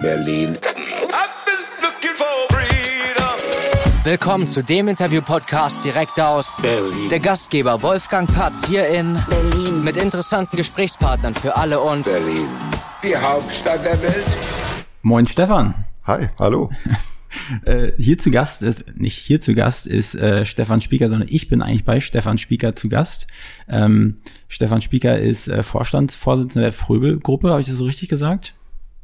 Berlin. Willkommen zu dem Interview-Podcast direkt aus Berlin. der Gastgeber Wolfgang Patz hier in Berlin. mit interessanten Gesprächspartnern für alle und Berlin. Die Hauptstadt der Welt. Moin Stefan. Hi, hallo. Äh, hier zu Gast ist, nicht hier zu Gast ist äh, Stefan Spieker, sondern ich bin eigentlich bei Stefan Spieker zu Gast. Ähm, Stefan Spieker ist äh, Vorstandsvorsitzender der Fröbel-Gruppe, habe ich das so richtig gesagt?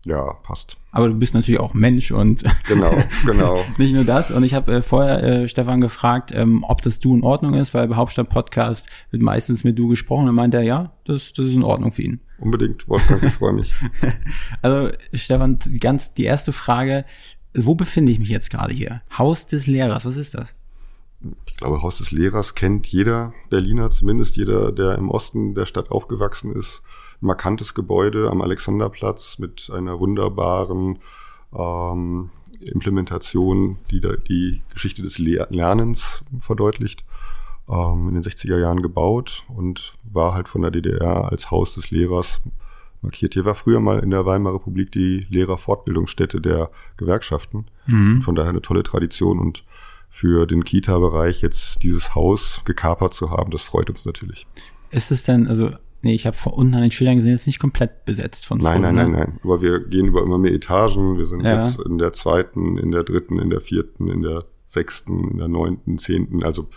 Ja, passt. Aber du bist natürlich auch Mensch und Genau, genau. nicht nur das. Und ich habe äh, vorher äh, Stefan gefragt, ähm, ob das Du in Ordnung ist, weil bei Hauptstadt-Podcast wird meistens mit Du gesprochen. Und meint er, ja, das, das ist in Ordnung für ihn. Unbedingt, Wolfgang, ich freue mich. Also Stefan, ganz die erste Frage, wo befinde ich mich jetzt gerade hier? Haus des Lehrers, was ist das? Ich glaube, Haus des Lehrers kennt jeder Berliner, zumindest jeder, der im Osten der Stadt aufgewachsen ist. Markantes Gebäude am Alexanderplatz mit einer wunderbaren ähm, Implementation, die da die Geschichte des Le Lernens verdeutlicht. Ähm, in den 60er Jahren gebaut und war halt von der DDR als Haus des Lehrers markiert. Hier war früher mal in der Weimarer Republik die Lehrerfortbildungsstätte der Gewerkschaften. Von daher eine tolle Tradition und für den Kita-Bereich jetzt dieses Haus gekapert zu haben, das freut uns natürlich. Ist es denn, also, nee, ich habe vor unten an den Schildern gesehen, jetzt nicht komplett besetzt von Nein, nein, ne? nein, nein. Aber wir gehen über immer mehr Etagen. Wir sind Ja. jetzt in der zweiten, in der dritten, in der vierten, in der sechsten, in der neunten, zehnten. Also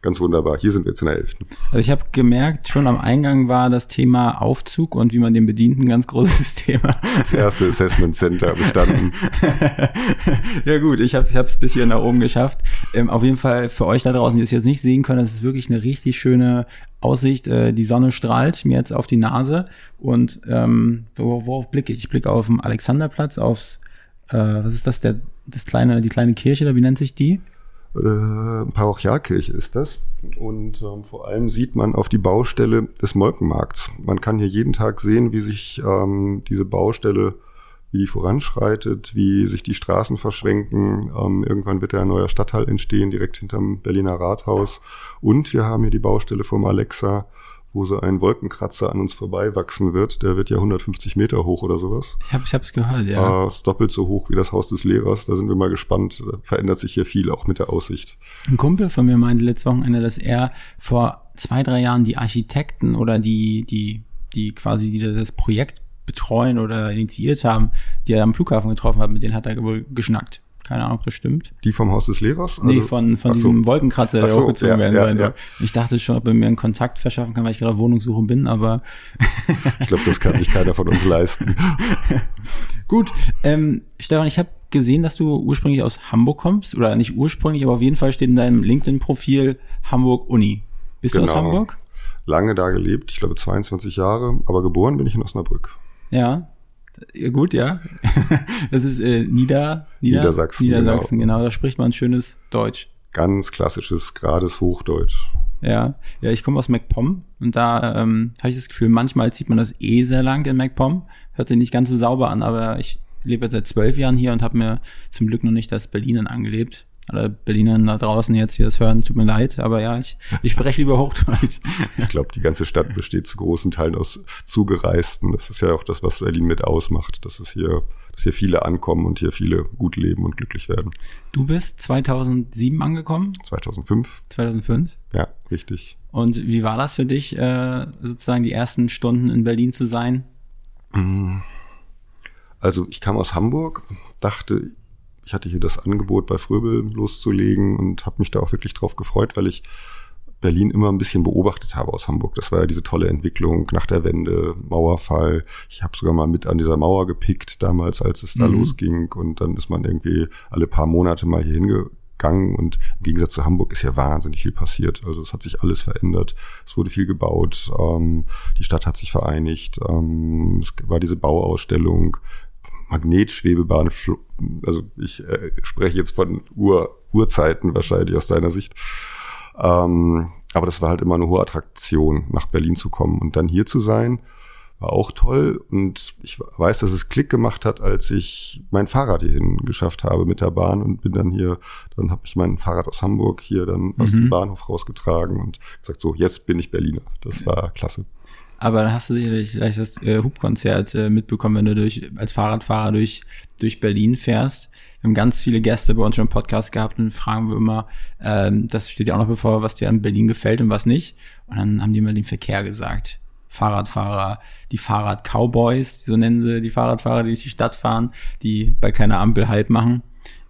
ganz wunderbar. Hier sind wir jetzt in der elften. Also ich habe gemerkt, schon am Eingang war das Thema Aufzug und wie man den bedient ein ganz großes Thema. Das erste Assessment Center bestanden. ja gut, ich habe es bis hier nach oben geschafft. Ähm, auf jeden Fall für euch da draußen, die es jetzt nicht sehen können, das ist wirklich eine richtig schöne Aussicht. Äh, die Sonne strahlt mir jetzt auf die Nase und ähm, wor- worauf blicke ich? Ich blicke auf den Alexanderplatz, aufs, äh, was ist das, der, das kleine, die kleine Kirche, oder wie nennt sich die? äh, Parochialkirche ist das. Und ähm, vor allem sieht man auf die Baustelle des Molkenmarkts. Man kann hier jeden Tag sehen, wie sich ähm, diese Baustelle, wie die voranschreitet, wie sich die Straßen verschwenken. Ähm, irgendwann wird ja ein neuer Stadtteil entstehen, direkt hinterm Berliner Rathaus. Und wir haben hier die Baustelle vom Alexa, wo so ein Wolkenkratzer an uns vorbei wachsen wird. Der wird ja 150 Meter hoch oder sowas. Ich habe ich hab's gehört, ja. Äh, ist doppelt so hoch wie das Haus des Lehrers. Da sind wir mal gespannt. Da verändert sich hier viel, auch mit der Aussicht. Ein Kumpel von mir meinte letztes Wochenende, dass er vor zwei, drei Jahren die Architekten oder die, die, die quasi, die das Projekt betreuen oder initiiert haben, die er am Flughafen getroffen hat, mit denen hat er wohl geschnackt. Keine Ahnung, ob das stimmt. Die vom Haus des Lehrers? nee, Also- von, von so. diesem Wolkenkratzer, der so, hochgezogen ja, werden ja, soll. ja. Ich dachte schon, ob er mir einen Kontakt verschaffen kann, weil ich gerade auf Wohnungssuche bin, aber Ich glaube, das kann sich keiner von uns leisten. Gut, ähm, Stefan, ich habe gesehen, dass du ursprünglich aus Hamburg kommst, oder nicht ursprünglich, aber auf jeden Fall steht in deinem LinkedIn-Profil Hamburg Uni. Bist du aus Genau. Hamburg? Lange da gelebt, ich glaube 22 Jahre, aber geboren bin ich in Osnabrück. Ja. Gut, ja. Das ist äh, Nieder, Nieder, Niedersachsen, Niedersachsen, genau. Da spricht man schönes Deutsch. Ganz klassisches, gerades Hochdeutsch. Ja, ja, ich komme aus MacPom und da ähm, habe ich das Gefühl, manchmal zieht man das eh sehr lang in MacPom. Hört sich nicht ganz so sauber an, aber ich lebe jetzt seit zwölf Jahren hier und habe mir zum Glück noch nicht das Berlinern angelebt. Oder Berlinern da draußen jetzt hier das hören, tut mir leid, aber ja, ich, ich spreche lieber Hochdeutsch. Ich glaube, die ganze Stadt besteht zu großen Teilen aus Zugereisten. Das ist ja auch das, was Berlin mit ausmacht, dass es hier, dass hier viele ankommen und hier viele gut leben und glücklich werden. Du bist 2007 angekommen, 2005, 2005. ja, richtig. Und wie war das für dich, äh, sozusagen die ersten Stunden in Berlin zu sein? Also ich kam aus Hamburg, dachte, ich hatte hier das Angebot bei Fröbel loszulegen und habe mich da auch wirklich drauf gefreut, weil ich Berlin immer ein bisschen beobachtet habe aus Hamburg. Das war ja diese tolle Entwicklung nach der Wende, Mauerfall. Ich habe sogar mal mit an dieser Mauer gepickt damals, als es da Mhm. losging. Und dann ist man irgendwie alle paar Monate mal hier hingegangen. Und im Gegensatz zu Hamburg ist ja wahnsinnig viel passiert. Also es hat sich alles verändert. Es wurde viel gebaut. Ähm, die Stadt hat sich vereinigt. Ähm, es war diese Bauausstellung. Magnetschwebebahn, also ich äh, spreche jetzt von Ur Urzeiten wahrscheinlich aus deiner Sicht. Ähm, aber das war halt immer eine hohe Attraktion, nach Berlin zu kommen und dann hier zu sein, war auch toll. Und ich weiß, dass es Klick gemacht hat, als ich mein Fahrrad hierhin geschafft habe mit der Bahn und bin dann hier, dann habe ich mein Fahrrad aus Hamburg hier dann aus dem Bahnhof rausgetragen und gesagt, so, jetzt bin ich Berliner. Das war klasse. Aber dann hast du sicherlich vielleicht das äh, Hubkonzert äh, mitbekommen, wenn du durch als Fahrradfahrer durch durch Berlin fährst. Wir haben ganz viele Gäste bei uns schon im Podcast gehabt und fragen wir immer, ähm, das steht ja auch noch bevor, was dir an Berlin gefällt und was nicht. Und dann haben die immer den Verkehr gesagt. Fahrradfahrer, die Fahrrad-Cowboys, so nennen sie die Fahrradfahrer, die durch die Stadt fahren, die bei keiner Ampel Halt machen.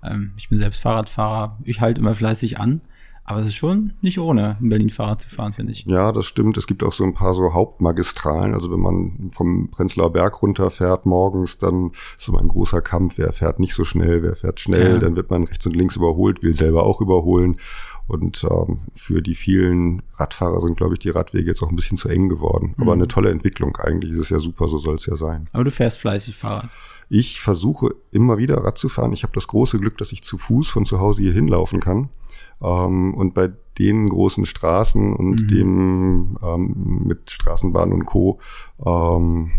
Ähm, ich bin selbst Fahrradfahrer, ich halte immer fleißig an. Aber es ist schon nicht ohne, in Berlin Fahrrad zu fahren, finde ich. Ja, das stimmt. Es gibt auch so ein paar so Hauptmagistralen. Also wenn man vom Prenzlauer Berg runterfährt morgens, dann ist immer ein großer Kampf. Wer fährt nicht so schnell, wer fährt schnell, ja. dann wird man rechts und links überholt, will selber auch überholen. Und ähm, für die vielen Radfahrer sind, glaube ich, die Radwege jetzt auch ein bisschen zu eng geworden. Aber mhm. eine tolle Entwicklung eigentlich. Ist es ja super, so soll es ja sein. Aber du fährst fleißig Fahrrad. Ich versuche immer wieder Rad zu fahren. Ich habe das große Glück, dass ich zu Fuß von zu Hause hier hinlaufen kann. Ähm, und bei den großen Straßen und mhm. dem ähm, mit Straßenbahn und Co. Ähm,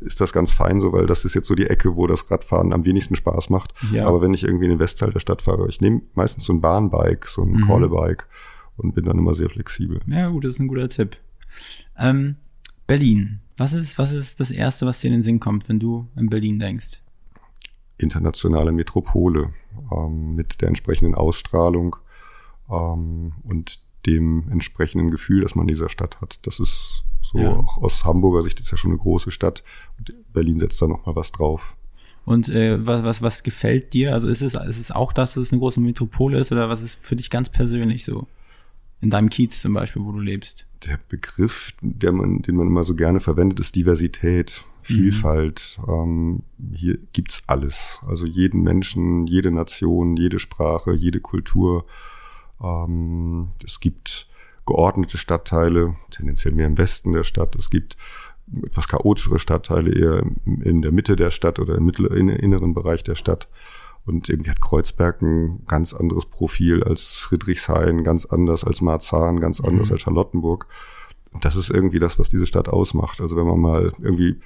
ist das ganz fein so, weil das ist jetzt so die Ecke, wo das Radfahren am wenigsten Spaß macht. Ja. Aber wenn ich irgendwie in den Westteil der Stadt fahre, ich nehme meistens so ein Bahnbike, so ein mhm. Callebike und bin dann immer sehr flexibel. Ja, gut, das ist ein guter Tipp. Ähm, Berlin. Was ist, was ist das Erste, was dir in den Sinn kommt, wenn du an Berlin denkst? Internationale Metropole ähm, mit der entsprechenden Ausstrahlung ähm, und dem entsprechenden Gefühl, das man in dieser Stadt hat. Das ist so ja. auch aus Hamburger Sicht ist ja schon eine große Stadt. Berlin setzt da noch mal was drauf. Und äh, was, was, was gefällt dir? Also ist es, ist es auch, dass es eine große Metropole ist oder was ist für dich ganz persönlich so? In deinem Kiez zum Beispiel, wo du lebst? Der Begriff, der man, den man immer so gerne verwendet, ist Diversität, Vielfalt. Mhm. Ähm, hier gibt's alles. Also jeden Menschen, jede Nation, jede Sprache, jede Kultur. Ähm, es gibt geordnete Stadtteile, tendenziell mehr im Westen der Stadt. Es gibt etwas chaotischere Stadtteile eher in der Mitte der Stadt oder im mittleren, inneren Bereich der Stadt. Und irgendwie hat Kreuzberg ein ganz anderes Profil als Friedrichshain, ganz anders als Marzahn, ganz anders mhm. als Charlottenburg. Und das ist irgendwie das, was diese Stadt ausmacht. Also wenn man mal irgendwie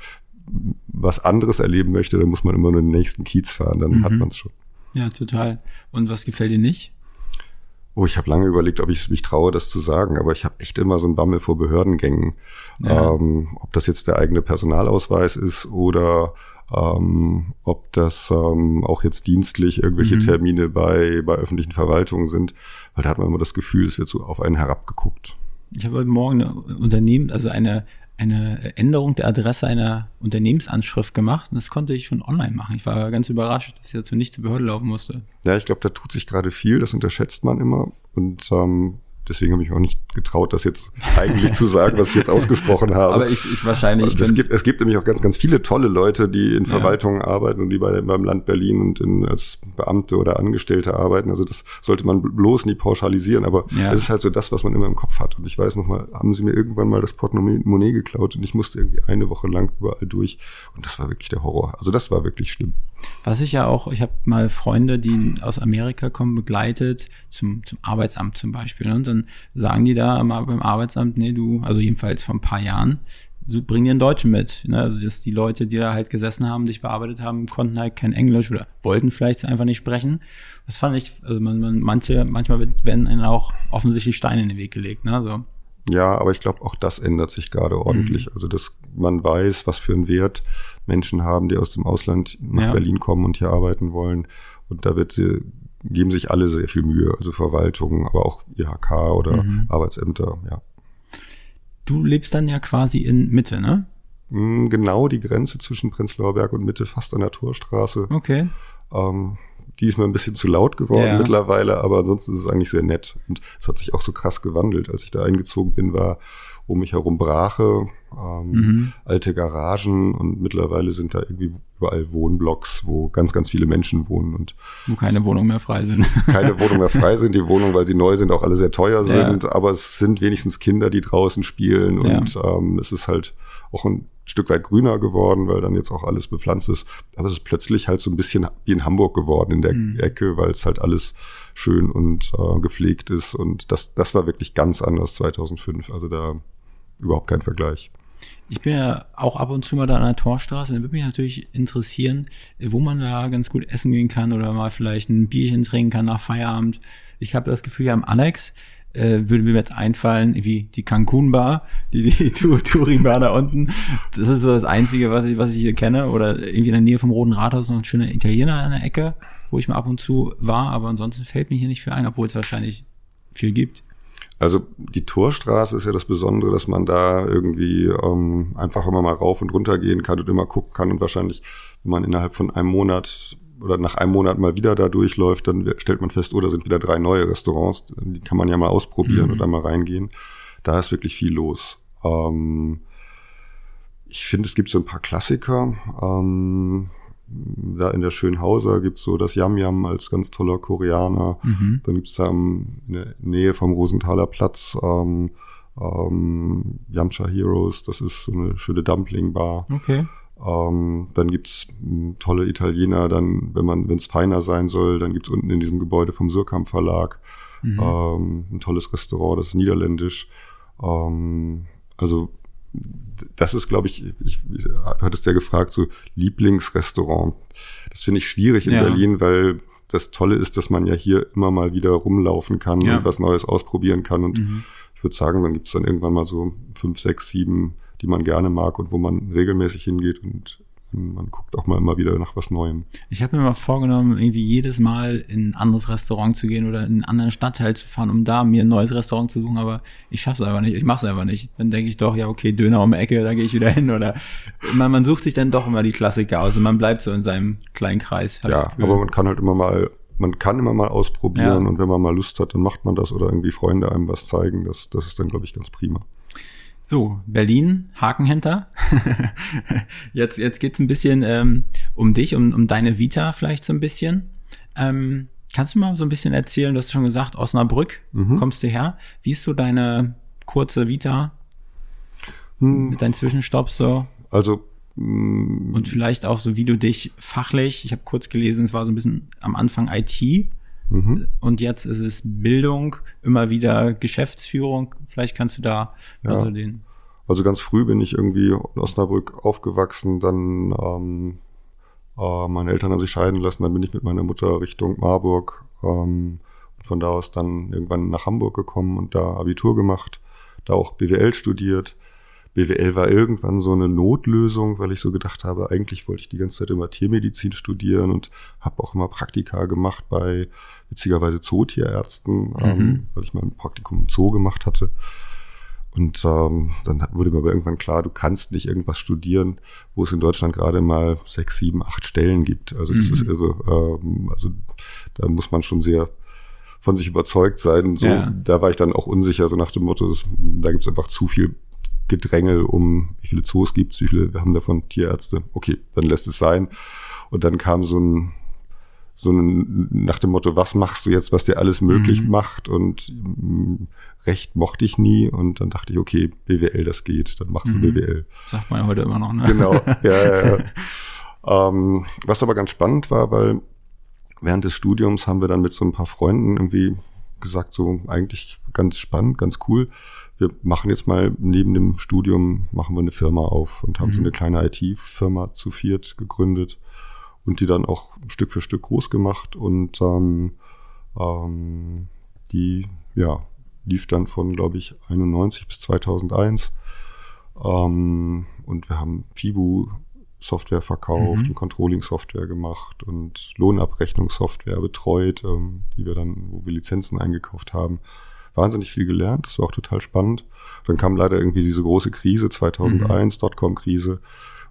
was anderes erleben möchte, dann muss man immer nur den nächsten Kiez fahren, dann mhm. hat man es schon. Ja, total. Und was gefällt dir nicht? Oh, ich habe lange überlegt, ob ich mich traue, das zu sagen, aber ich habe echt immer so einen Bammel vor Behördengängen. Ja. Ähm, ob das jetzt der eigene Personalausweis ist oder ähm, ob das ähm, auch jetzt dienstlich irgendwelche mhm. Termine bei, bei öffentlichen Verwaltungen sind, weil da hat man immer das Gefühl, es wird so auf einen herabgeguckt. Ich habe heute Morgen eine Unternehmen, also eine eine Änderung der Adresse einer Unternehmensanschrift gemacht und das konnte ich schon online machen. Ich war ganz überrascht, dass ich dazu nicht zur Behörde laufen musste. Ja, ich glaube, da tut sich gerade viel, das unterschätzt man immer und ähm, deswegen habe ich auch nicht getraut, das jetzt eigentlich zu sagen, was ich jetzt ausgesprochen habe. Aber ich, ich wahrscheinlich. es, gibt, es gibt nämlich auch ganz, ganz viele tolle Leute, die in Verwaltungen ja. arbeiten und die bei, beim Land Berlin und in, als Beamte oder Angestellte arbeiten. Also das sollte man bloß nie pauschalisieren, aber ja. es ist halt so das, was man immer im Kopf hat. Und ich weiß noch mal, haben sie mir irgendwann mal das Portemonnaie geklaut und ich musste irgendwie eine Woche lang überall durch. Und das war wirklich der Horror. Also das war wirklich schlimm. Was ich ja auch, ich habe mal Freunde, die aus Amerika kommen, begleitet, zum, zum Arbeitsamt zum Beispiel. Ne? Und dann sagen die da mal beim Arbeitsamt, nee, du, also jedenfalls vor ein paar Jahren, so bring dir einen Deutschen mit. Ne? Also dass die Leute, die da halt gesessen haben, dich bearbeitet haben, konnten halt kein Englisch oder wollten vielleicht einfach nicht sprechen. Das fand ich, also man, man manche, manchmal werden ihnen auch offensichtlich Steine in den Weg gelegt. Ne? So. Ja, aber ich glaube, auch das ändert sich gerade ordentlich. Mhm. Also, dass man weiß, was für einen Wert Menschen haben, die aus dem Ausland nach ja. Berlin kommen und hier arbeiten wollen. Und da wird sie, geben sich alle sehr viel Mühe, also Verwaltung, aber auch IHK oder mhm. Arbeitsämter, ja. Du lebst dann ja quasi in Mitte, ne? Mm, genau die Grenze zwischen Prenzlauer Berg und Mitte, fast an der Torstraße. Okay. Ähm, die ist mir ein bisschen zu laut geworden ja. mittlerweile, aber ansonsten ist es eigentlich sehr nett. Und es hat sich auch so krass gewandelt. Als ich da eingezogen bin, war um mich herum Brache, ähm, mhm. alte Garagen und mittlerweile sind da irgendwie überall Wohnblocks, wo ganz, ganz viele Menschen wohnen und wo keine Wohnungen mehr frei sind. Keine Wohnungen mehr frei sind. Die Wohnungen, weil sie neu sind, auch alle sehr teuer sind, ja. aber es sind wenigstens Kinder, die draußen spielen und ja. ähm, es ist halt auch ein Stück weit grüner geworden, weil dann jetzt auch alles bepflanzt ist. Aber es ist plötzlich halt so ein bisschen wie in Hamburg geworden in der mhm. Ecke, weil es halt alles schön und äh, gepflegt ist. Und das, das war wirklich ganz anders 2005. Also da überhaupt kein Vergleich. Ich bin ja auch ab und zu mal da an der Torstraße. Dann würde mich natürlich interessieren, wo man da ganz gut essen gehen kann oder mal vielleicht ein Bierchen trinken kann nach Feierabend. Ich habe das Gefühl, ja am Alex äh, würde mir jetzt einfallen, wie die Cancun Bar, die, die Touring Bar da unten. Das ist so das Einzige, was ich, was ich hier kenne. Oder irgendwie in der Nähe vom Roten Rathaus noch ein schöner Italiener an der Ecke, wo ich mal ab und zu war. Aber ansonsten fällt mir hier nicht viel ein, obwohl es wahrscheinlich viel gibt. Also die Torstraße ist ja das Besondere, dass man da irgendwie ähm, einfach immer mal rauf und runter gehen kann und immer gucken kann und wahrscheinlich, wenn man innerhalb von einem Monat oder nach einem Monat mal wieder da durchläuft, dann stellt man fest, oh, da sind wieder drei neue Restaurants, die kann man ja mal ausprobieren mhm. oder mal reingehen. Da ist wirklich viel los. Ähm, ich finde, es gibt so ein paar Klassiker. Ähm, da in der Schönhauser gibt's so das Yam Yam als ganz toller Koreaner. Mhm. Dann gibt's da in der Nähe vom Rosenthaler Platz ähm, ähm, Yamcha Heroes, das ist so eine schöne Dumpling-Bar. Okay. Ähm, dann gibt's hm, tolle Italiener, dann, wenn man, wenn es feiner sein soll, dann gibt's unten in diesem Gebäude vom Surkamp Verlag mhm. ähm, ein tolles Restaurant, das ist niederländisch. Ähm, also das ist, glaube ich, ich, du hattest ja gefragt, so Lieblingsrestaurant. Das finde ich schwierig in ja. Berlin, weil das Tolle ist, dass man ja hier immer mal wieder rumlaufen kann ja. und was Neues ausprobieren kann. Und mhm. ich würde sagen, dann gibt es dann irgendwann mal so fünf, sechs, sieben, die man gerne mag und wo man regelmäßig hingeht und man guckt auch mal immer wieder nach was Neuem. Ich habe mir mal vorgenommen, irgendwie jedes Mal in ein anderes Restaurant zu gehen oder in einen anderen Stadtteil zu fahren, um da mir ein neues Restaurant zu suchen, aber ich schaff's einfach nicht, ich mach's einfach nicht. Dann denke ich doch, ja okay, Döner um die Ecke, da gehe ich wieder hin oder man, man sucht sich dann doch immer die Klassiker aus und man bleibt so in seinem kleinen Kreis. Ja, aber man kann halt immer mal man kann immer mal ausprobieren ja. und wenn man mal Lust hat, dann macht man das oder irgendwie Freunde einem was zeigen. Das, das ist dann, glaube ich, ganz prima. So, Berlin, Haken hinter. jetzt jetzt geht's ein bisschen ähm, um dich, um, um deine Vita vielleicht so ein bisschen. Ähm, kannst du mal so ein bisschen erzählen, du hast schon gesagt, Osnabrück mhm. kommst du her. Wie ist so deine kurze Vita hm. mit deinen Zwischenstopps so? Also hm. und vielleicht auch so, wie du dich fachlich, ich habe kurz gelesen, es war so ein bisschen am Anfang IT, Mhm. Und jetzt ist es Bildung, immer wieder Geschäftsführung. Vielleicht kannst du da ja. also den. Also ganz früh bin ich irgendwie in Osnabrück aufgewachsen, dann ähm, äh, meine Eltern haben sich scheiden lassen, dann bin ich mit meiner Mutter Richtung Marburg ähm, von da aus dann irgendwann nach Hamburg gekommen und da Abitur gemacht, da auch BWL studiert BWL war irgendwann so eine Notlösung, weil ich so gedacht habe, eigentlich wollte ich die ganze Zeit immer Tiermedizin studieren und habe auch immer Praktika gemacht bei witzigerweise Zootierärzten, mhm. ähm, weil ich mal ein Praktikum im Zoo gemacht hatte. Und ähm, dann wurde mir aber irgendwann klar, du kannst nicht irgendwas studieren, wo es in Deutschland gerade mal sechs, sieben, acht Stellen gibt. Also das mhm. ist irre. Ähm, also da muss man schon sehr von sich überzeugt sein. So, ja. da war ich dann auch unsicher, so nach dem Motto, das, da gibt es einfach zu viel Gedrängel um, wie viele Zoos gibt's, wie viele, wir haben davon Tierärzte. Okay, dann lässt es sein. Und dann kam so ein, so ein, nach dem Motto, was machst du jetzt, was dir alles möglich mhm. macht? Und mh, mm, Recht mochte ich nie. Und dann dachte ich, okay, BWL, das geht, dann machst mhm. du BWL. Sagt man ja heute immer noch, ne? Genau, ja, ja, ja. ähm, was aber ganz spannend war, weil während des Studiums haben wir dann mit so ein paar Freunden irgendwie gesagt, so eigentlich ganz spannend, ganz cool wir machen jetzt mal neben dem Studium, machen wir eine Firma auf und haben mhm. so eine kleine IT-Firma zu viert gegründet und die dann auch Stück für Stück groß gemacht und dann ähm, die, ja, lief dann von, glaube ich, 91 bis 2001 ähm, und wir haben FIBU Software verkauft, mhm. Controlling-Software gemacht und Lohnabrechnungssoftware betreut, ähm, die wir dann, wo wir Lizenzen eingekauft haben wahnsinnig viel gelernt. Das war auch total spannend. Dann kam leider irgendwie diese große Krise 2001, mhm. Dotcom-Krise.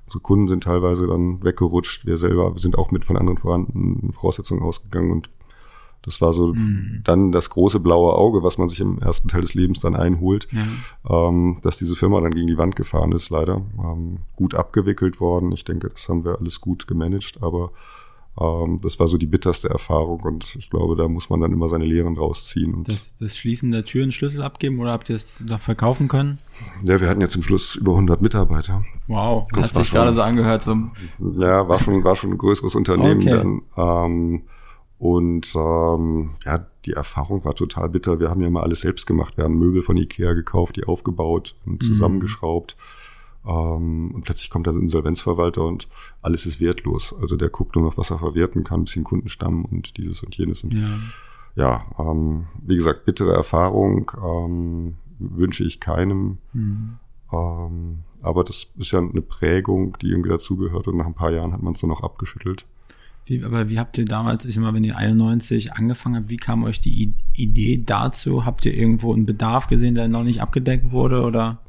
Unsere Kunden sind teilweise dann weggerutscht. Wir selber sind auch mit von anderen vorhandenen Voraussetzungen ausgegangen und das war so mhm. dann das große blaue Auge, was man sich im ersten Teil des Lebens dann einholt, ja. ähm, dass diese Firma dann gegen die Wand gefahren ist, leider. Ähm, gut abgewickelt worden. Ich denke, das haben wir alles gut gemanagt, aber das war so die bitterste Erfahrung und ich glaube, da muss man dann immer seine Lehren rausziehen. das, das Schließen der Türen Schlüssel abgeben oder habt ihr es da verkaufen können? Ja, wir hatten ja zum Schluss über 100 Mitarbeiter. Wow, das hat sich schon, gerade so angehört. So. Ja, war schon, war schon ein größeres Unternehmen okay. dann. Ähm, und ähm, ja, die Erfahrung war total bitter. Wir haben ja mal alles selbst gemacht. Wir haben Möbel von Ikea gekauft, die aufgebaut und mhm. Ähm, und plötzlich kommt dann ein Insolvenzverwalter und alles ist wertlos. Also der guckt nur noch, was er verwerten kann, ein bisschen Kundenstamm und dieses und jenes. Und Ja. ja, ähm, wie gesagt, bittere Erfahrung ähm, wünsche ich keinem. Mhm. Aber das ist ja eine Prägung, die irgendwie dazugehört und nach ein paar Jahren hat man es dann auch abgeschüttelt. Wie, aber wie habt ihr damals, ich sag mal, wenn ihr 91 angefangen habt, wie kam euch die I Idee dazu? Habt ihr irgendwo einen Bedarf gesehen, der noch nicht abgedeckt wurde oder?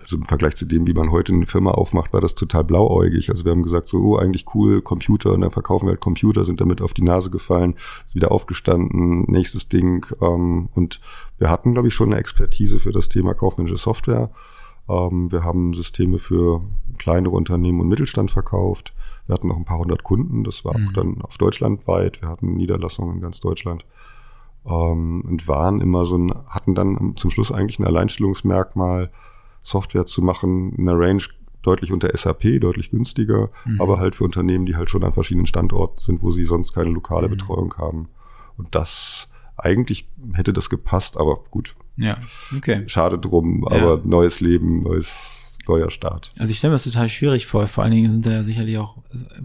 Also im Vergleich zu dem, wie man heute eine Firma aufmacht, war das total blauäugig. Also wir haben gesagt, so, oh, eigentlich cool, Computer, und dann verkaufen wir halt Computer, sind damit auf die Nase gefallen, wieder aufgestanden, nächstes Ding. Ähm, und wir hatten, glaube ich, schon eine Expertise für das Thema kaufmännische Software. Ähm, wir haben Systeme für kleinere Unternehmen und Mittelstand verkauft. Wir hatten noch ein paar hundert Kunden, das war auch dann auf Deutschland weit. Wir hatten Niederlassungen in ganz Deutschland. Ähm, und waren immer so ein, hatten dann zum Schluss eigentlich ein Alleinstellungsmerkmal, Software zu machen, in der Range deutlich unter SAP, deutlich günstiger, aber halt für Unternehmen, die halt schon an verschiedenen Standorten sind, wo sie sonst keine lokale Betreuung haben. Und das eigentlich hätte das gepasst, aber gut, Ja, okay. schade drum, aber neues Leben, neues, neuer Start. Also ich stelle mir das total schwierig vor. Vor allen Dingen sind da ja sicherlich auch,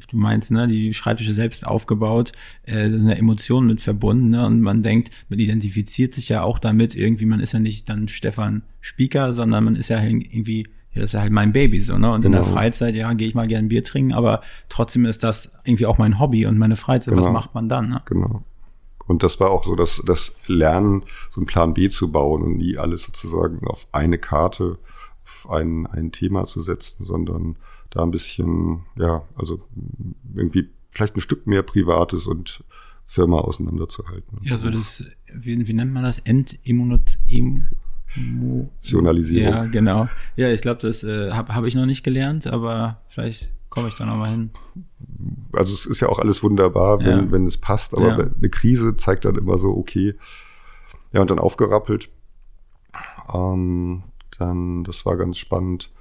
du meinst, ne, die Schreibtische selbst aufgebaut, äh, da sind ja Emotionen mit verbunden, ne? Und man denkt, man identifiziert sich ja auch damit irgendwie, man ist ja nicht dann Stefan Spieker, sondern man ist ja irgendwie, ja, das ist ja halt mein Baby so, ne? Und in der Genau. Freizeit, ja, gehe ich mal gerne Bier trinken, aber trotzdem ist das irgendwie auch mein Hobby und meine Freizeit. Was Genau. macht man dann, ne? Genau. Und das war auch so, dass das Lernen, so einen Plan B zu bauen und nie alles sozusagen auf eine Karte, auf ein, ein Thema zu setzen, sondern da ein bisschen, ja, also irgendwie vielleicht ein Stück mehr Privates und Firma auseinanderzuhalten. Ja, so das, wie, wie nennt man das? Entimmunot, Emo, Emotionalisierung. Ja, genau. Ja, ich glaube, das äh, habe hab ich noch nicht gelernt, aber vielleicht komme ich da noch mal hin. also es ist ja auch alles wunderbar, wenn, Ja. wenn es passt, aber Ja. eine Krise zeigt dann immer so, okay. Ja, und dann aufgerappelt. Ähm, dann, das war ganz spannend,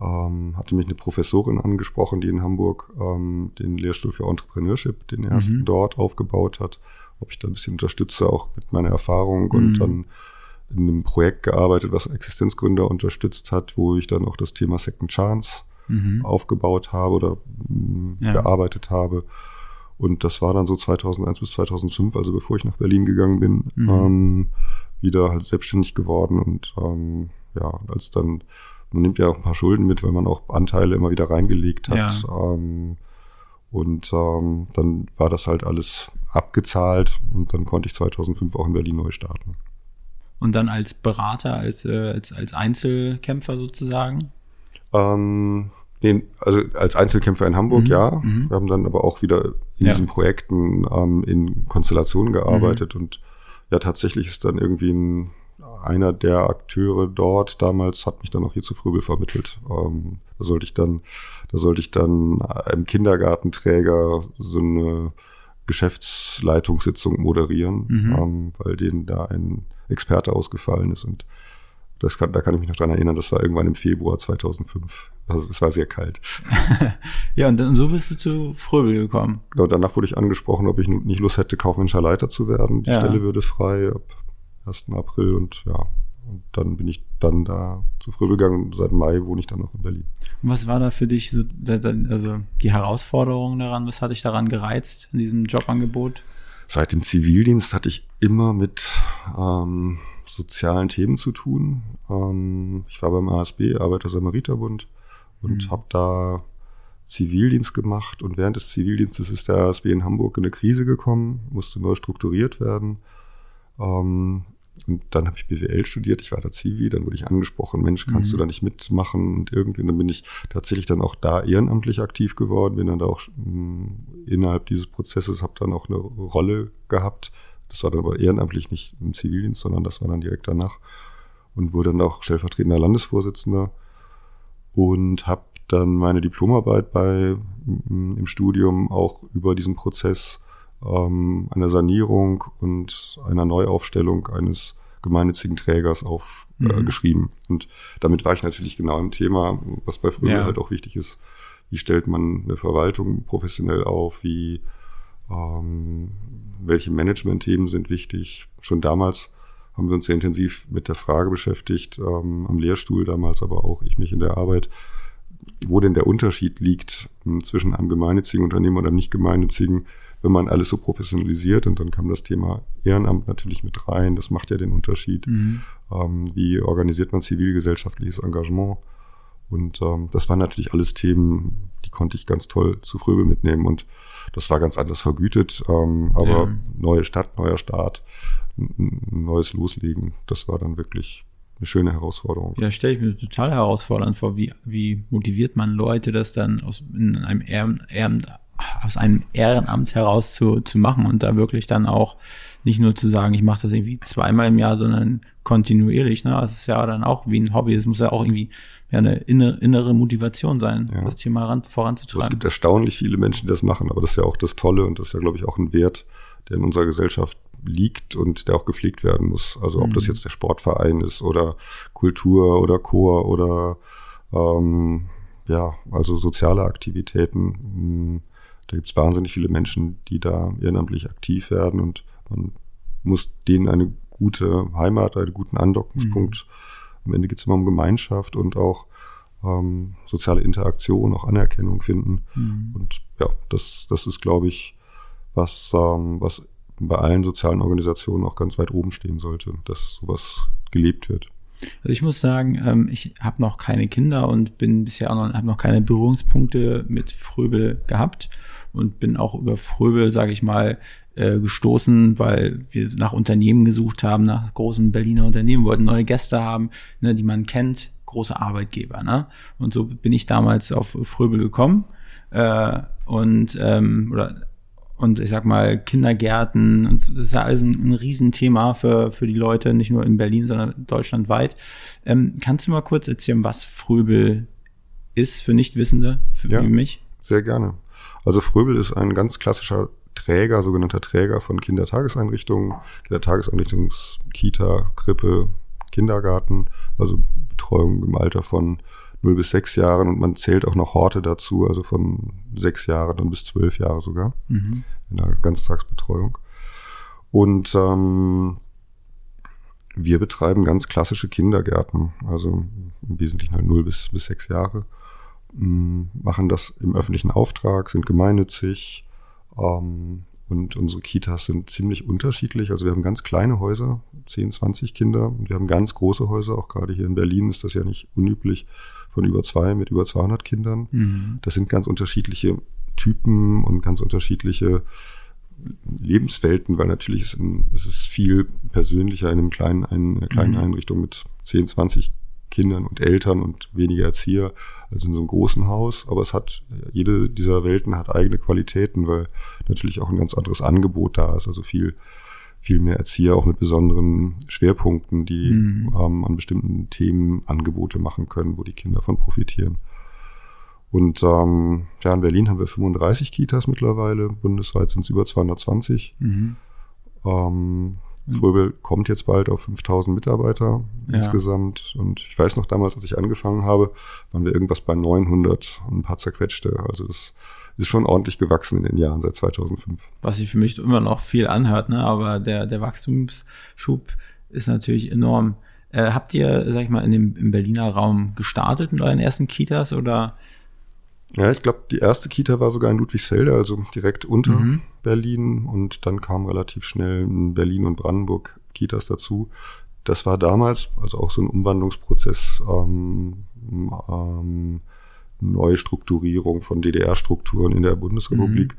ähm, hatte mich eine Professorin angesprochen, die in Hamburg ähm, den Lehrstuhl für Entrepreneurship, den ersten dort aufgebaut hat, ob ich da ein bisschen unterstütze, auch mit meiner Erfahrung und dann in einem Projekt gearbeitet, was Existenzgründer unterstützt hat, wo ich dann auch das Thema Second Chance aufgebaut habe oder mh, Ja. bearbeitet habe. Und das war dann so 2001 bis 2005, also bevor ich nach Berlin gegangen bin, ähm, wieder halt selbstständig geworden. Und ähm, ja, als dann, man nimmt ja auch ein paar Schulden mit, weil man auch Anteile immer wieder reingelegt hat. Ähm, und ähm, dann war das halt alles abgezahlt und dann konnte ich 2005 auch in Berlin neu starten. Und dann als Berater, als, äh, als, als Einzelkämpfer sozusagen. Ähm, nee, also als Einzelkämpfer in Hamburg, ja. Wir haben dann aber auch wieder in Ja. diesen Projekten ähm, in Konstellationen gearbeitet und ja, tatsächlich ist dann irgendwie ein, einer der Akteure dort damals hat mich dann auch hier zu Fröbel vermittelt. Ähm, da sollte ich dann, da sollte ich dann einem Kindergartenträger so eine Geschäftsleitungssitzung moderieren, ähm, weil denen da ein Experte ausgefallen ist und das kann, da kann ich mich noch dran erinnern, das war irgendwann im Februar 2005. Also es war sehr kalt. Ja, und dann so bist du zu Fröbel gekommen. Genau, danach wurde ich angesprochen, ob ich nicht Lust hätte, kaufmännischer Leiter zu werden. Die Ja. Stelle würde frei ab 1. April und ja, und dann bin ich dann da zu Fröbel gegangen und seit Mai wohne ich dann noch in Berlin. Und was war da für dich so, also die Herausforderung daran? Was hat dich daran gereizt in diesem Jobangebot? Seit dem Zivildienst hatte ich immer mit ähm, sozialen Themen zu tun. Ähm, ich war beim ASB, Arbeiter-Samariter-Bund und habe da Zivildienst gemacht und während des Zivildienstes ist der ASB in Hamburg in eine Krise gekommen, musste neu strukturiert werden. Ähm, und dann habe ich BWL studiert, ich war da Zivi, dann wurde ich angesprochen, Mensch, kannst du da nicht mitmachen? Und irgendwie, dann bin ich tatsächlich dann auch da ehrenamtlich aktiv geworden, bin dann da auch mh, innerhalb dieses Prozesses, habe dann auch eine Rolle gehabt. Das war dann aber ehrenamtlich nicht im Zivildienst, sondern das war dann direkt danach und wurde dann auch stellvertretender Landesvorsitzender und habe dann meine Diplomarbeit bei m, im Studium auch über diesen Prozess ähm, einer Sanierung und einer Neuaufstellung eines gemeinnützigen Trägers auf äh, geschrieben. Und damit war ich natürlich genau im Thema, was bei Fröbel Ja. halt auch wichtig ist. Wie stellt man eine Verwaltung professionell auf? Wie ähm, welche Management-Themen sind wichtig? Schon damals haben wir uns sehr intensiv mit der Frage beschäftigt, ähm, am Lehrstuhl damals, aber auch ich mich in der Arbeit, wo denn der Unterschied liegt hm, zwischen einem gemeinnützigen Unternehmen und einem nicht gemeinnützigen, wenn man alles so professionalisiert. Und dann kam das Thema Ehrenamt natürlich mit rein. Das macht ja den Unterschied. Mhm. Ähm, wie organisiert man zivilgesellschaftliches Engagement? Und ähm, das waren natürlich alles Themen, die konnte ich ganz toll zu Fröbel mitnehmen. Und das war ganz anders vergütet. Ähm, aber ja. neue Stadt, neuer Start, ein neues Loslegen, das war dann wirklich eine schöne Herausforderung. Ja, stelle ich mir total herausfordernd vor. Wie, wie motiviert man Leute, das dann aus, in einem Ehren, Ehren, aus einem Ehrenamt heraus zu, zu machen und da wirklich dann auch nicht nur zu sagen, ich mache das irgendwie zweimal im Jahr, sondern kontinuierlich. Ne? Das ist ja dann auch wie ein Hobby. Es muss ja auch irgendwie eine innere, innere Motivation sein, ja. das Thema ran, voranzutreiben. Es gibt erstaunlich viele Menschen, die das machen, aber das ist ja auch das Tolle und das ist ja, glaube ich, auch ein Wert, der in unserer Gesellschaft liegt und der auch gepflegt werden muss. Also ob mhm. das jetzt der Sportverein ist oder Kultur oder Chor oder ähm, ja, also soziale Aktivitäten. Da gibt es wahnsinnig viele Menschen, die da ehrenamtlich aktiv werden und man muss denen eine gute Heimat, einen guten Andockungspunkt. Mhm. Am Ende geht es immer um Gemeinschaft und auch ähm, soziale Interaktion, auch Anerkennung finden. Mhm. Und ja, das, das ist, glaube ich, was, ähm, was bei allen sozialen Organisationen auch ganz weit oben stehen sollte, dass sowas gelebt wird. Also ich muss sagen, ähm, ich habe noch keine Kinder und bin bisher auch noch, habe noch keine Berührungspunkte mit Fröbel gehabt und bin auch über Fröbel, sage ich mal, äh, gestoßen, weil wir nach Unternehmen gesucht haben, nach großen Berliner Unternehmen, wollten neue Gäste haben, ne, die man kennt, große Arbeitgeber. Ne? Und so bin ich damals auf Fröbel gekommen äh, und ähm, oder und ich sag mal Kindergärten und das ist ja alles ein, ein Riesenthema für, für die Leute, nicht nur in Berlin, sondern deutschlandweit. Ähm, kannst du mal kurz erzählen, was Fröbel ist für Nichtwissende, für ja, mich? Sehr gerne. Also Fröbel ist ein ganz klassischer Träger, sogenannter Träger von Kindertageseinrichtungen, Kindertageseinrichtungs, Kita, Krippe, Kindergarten, also Betreuung im Alter von 0 bis 6 Jahren und man zählt auch noch Horte dazu, also von 6 Jahren dann bis 12 Jahre sogar mhm. in der Ganztagsbetreuung. Und ähm, wir betreiben ganz klassische Kindergärten, also im Wesentlichen halt 0 bis, bis 6 Jahre, machen das im öffentlichen Auftrag, sind gemeinnützig, ähm, und unsere Kitas sind ziemlich unterschiedlich. Also wir haben ganz kleine Häuser, 10, 20 Kinder. Und wir haben ganz große Häuser. Auch gerade hier in Berlin ist das ja nicht unüblich von über zwei mit über 200 Kindern. Mhm. Das sind ganz unterschiedliche Typen und ganz unterschiedliche Lebenswelten, weil natürlich ist, ein, ist es viel persönlicher in einem kleinen, in einer kleinen mhm. Einrichtung mit 10, 20 Kindern und Eltern und weniger Erzieher als in so einem großen Haus. Aber es hat, jede dieser Welten hat eigene Qualitäten, weil natürlich auch ein ganz anderes Angebot da ist. Also viel viel mehr Erzieher auch mit besonderen Schwerpunkten, die mhm. ähm, an bestimmten Themen Angebote machen können, wo die Kinder von profitieren. Und ähm, ja, in Berlin haben wir 35 Kitas mittlerweile, bundesweit sind es über 220. Mhm. Ähm, Fröbel kommt jetzt bald auf 5000 Mitarbeiter ja. insgesamt. Und ich weiß noch damals, als ich angefangen habe, waren wir irgendwas bei 900 und ein paar zerquetschte. Also das ist schon ordentlich gewachsen in den Jahren seit 2005. Was sich für mich immer noch viel anhört, ne? aber der, der Wachstumsschub ist natürlich enorm. Äh, habt ihr, sag ich mal, in dem, im Berliner Raum gestartet mit euren ersten Kitas oder? Ja, ich glaube, die erste Kita war sogar in Ludwigsfelde, also direkt unter mhm. Berlin und dann kam relativ schnell in Berlin und Brandenburg Kitas dazu. Das war damals, also auch so ein Umwandlungsprozess, ähm, ähm, Neustrukturierung von DDR-Strukturen in der Bundesrepublik, mhm.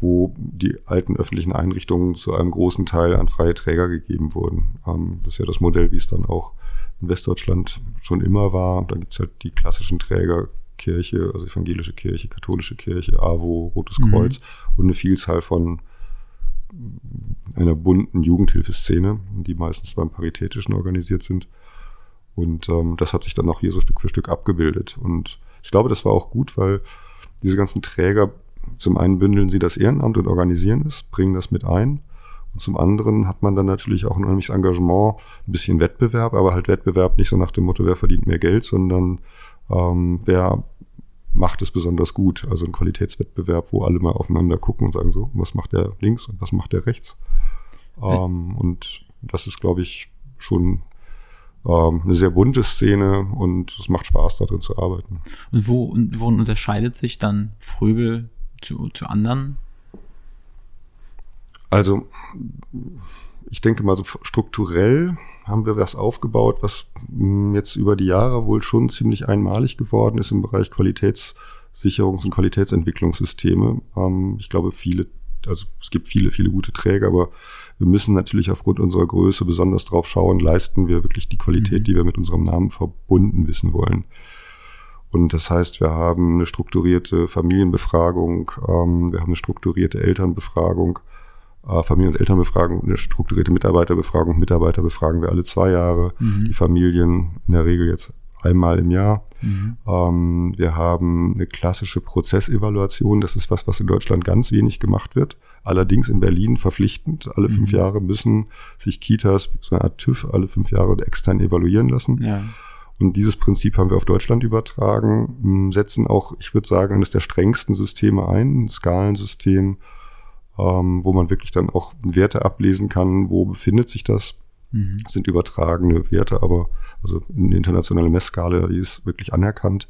wo die alten öffentlichen Einrichtungen zu einem großen Teil an freie Träger gegeben wurden. Ähm, das ist ja das Modell, wie es dann auch in Westdeutschland schon immer war. Da gibt's halt die klassischen Träger, Kirche, also evangelische Kirche, katholische Kirche, AWO, Rotes mhm. Kreuz und eine Vielzahl von einer bunten Jugendhilfeszene, die meistens beim Paritätischen organisiert sind. Und ähm, das hat sich dann auch hier so Stück für Stück abgebildet. Und ich glaube, das war auch gut, weil diese ganzen Träger, zum einen bündeln sie das Ehrenamt und organisieren es, bringen das mit ein. Und zum anderen hat man dann natürlich auch ein unheimliches Engagement, ein bisschen Wettbewerb, aber halt Wettbewerb nicht so nach dem Motto, wer verdient mehr Geld, sondern ähm, wer macht es besonders gut. Also ein Qualitätswettbewerb, wo alle mal aufeinander gucken und sagen so, was macht der links und was macht der rechts. Ähm, und das ist, glaube ich, schon ähm, eine sehr bunte Szene und es macht Spaß, darin zu arbeiten. Und wo, und wo unterscheidet sich dann Fröbel zu, zu anderen? Also, ich denke mal so strukturell haben wir was aufgebaut, was hm, jetzt über die Jahre wohl schon ziemlich einmalig geworden ist im Bereich Qualitätssicherungs- und Qualitätsentwicklungssysteme. Ähm, ich glaube, viele, also es gibt viele, viele gute Träger, aber wir müssen natürlich aufgrund unserer Größe besonders drauf schauen, leisten wir wirklich die Qualität, mhm. die wir mit unserem Namen verbunden wissen wollen. Und das heißt, wir haben eine strukturierte Familienbefragung, ähm, wir haben eine strukturierte Elternbefragung, äh, Familien- und Elternbefragung, eine strukturierte Mitarbeiterbefragung. Mitarbeiter befragen wir alle zwei Jahre, mhm. die Familien in der Regel jetzt einmal im Jahr. Mhm. Ähm, wir haben eine klassische Prozessevaluation. Das ist was, was in Deutschland ganz wenig gemacht wird. Allerdings in Berlin verpflichtend. Alle mhm. fünf Jahre müssen sich Kitas, so eine Art TÜV, alle fünf Jahre extern evaluieren lassen. Ja. Und dieses Prinzip haben wir auf Deutschland übertragen, setzen auch, ich würde sagen, eines der strengsten Systeme ein, ein Skalensystem, ähm, wo man wirklich dann auch Werte ablesen kann, wo befindet sich das. Mhm. Das sind übertragene Werte, aber also eine internationale Messskala, die ist wirklich anerkannt.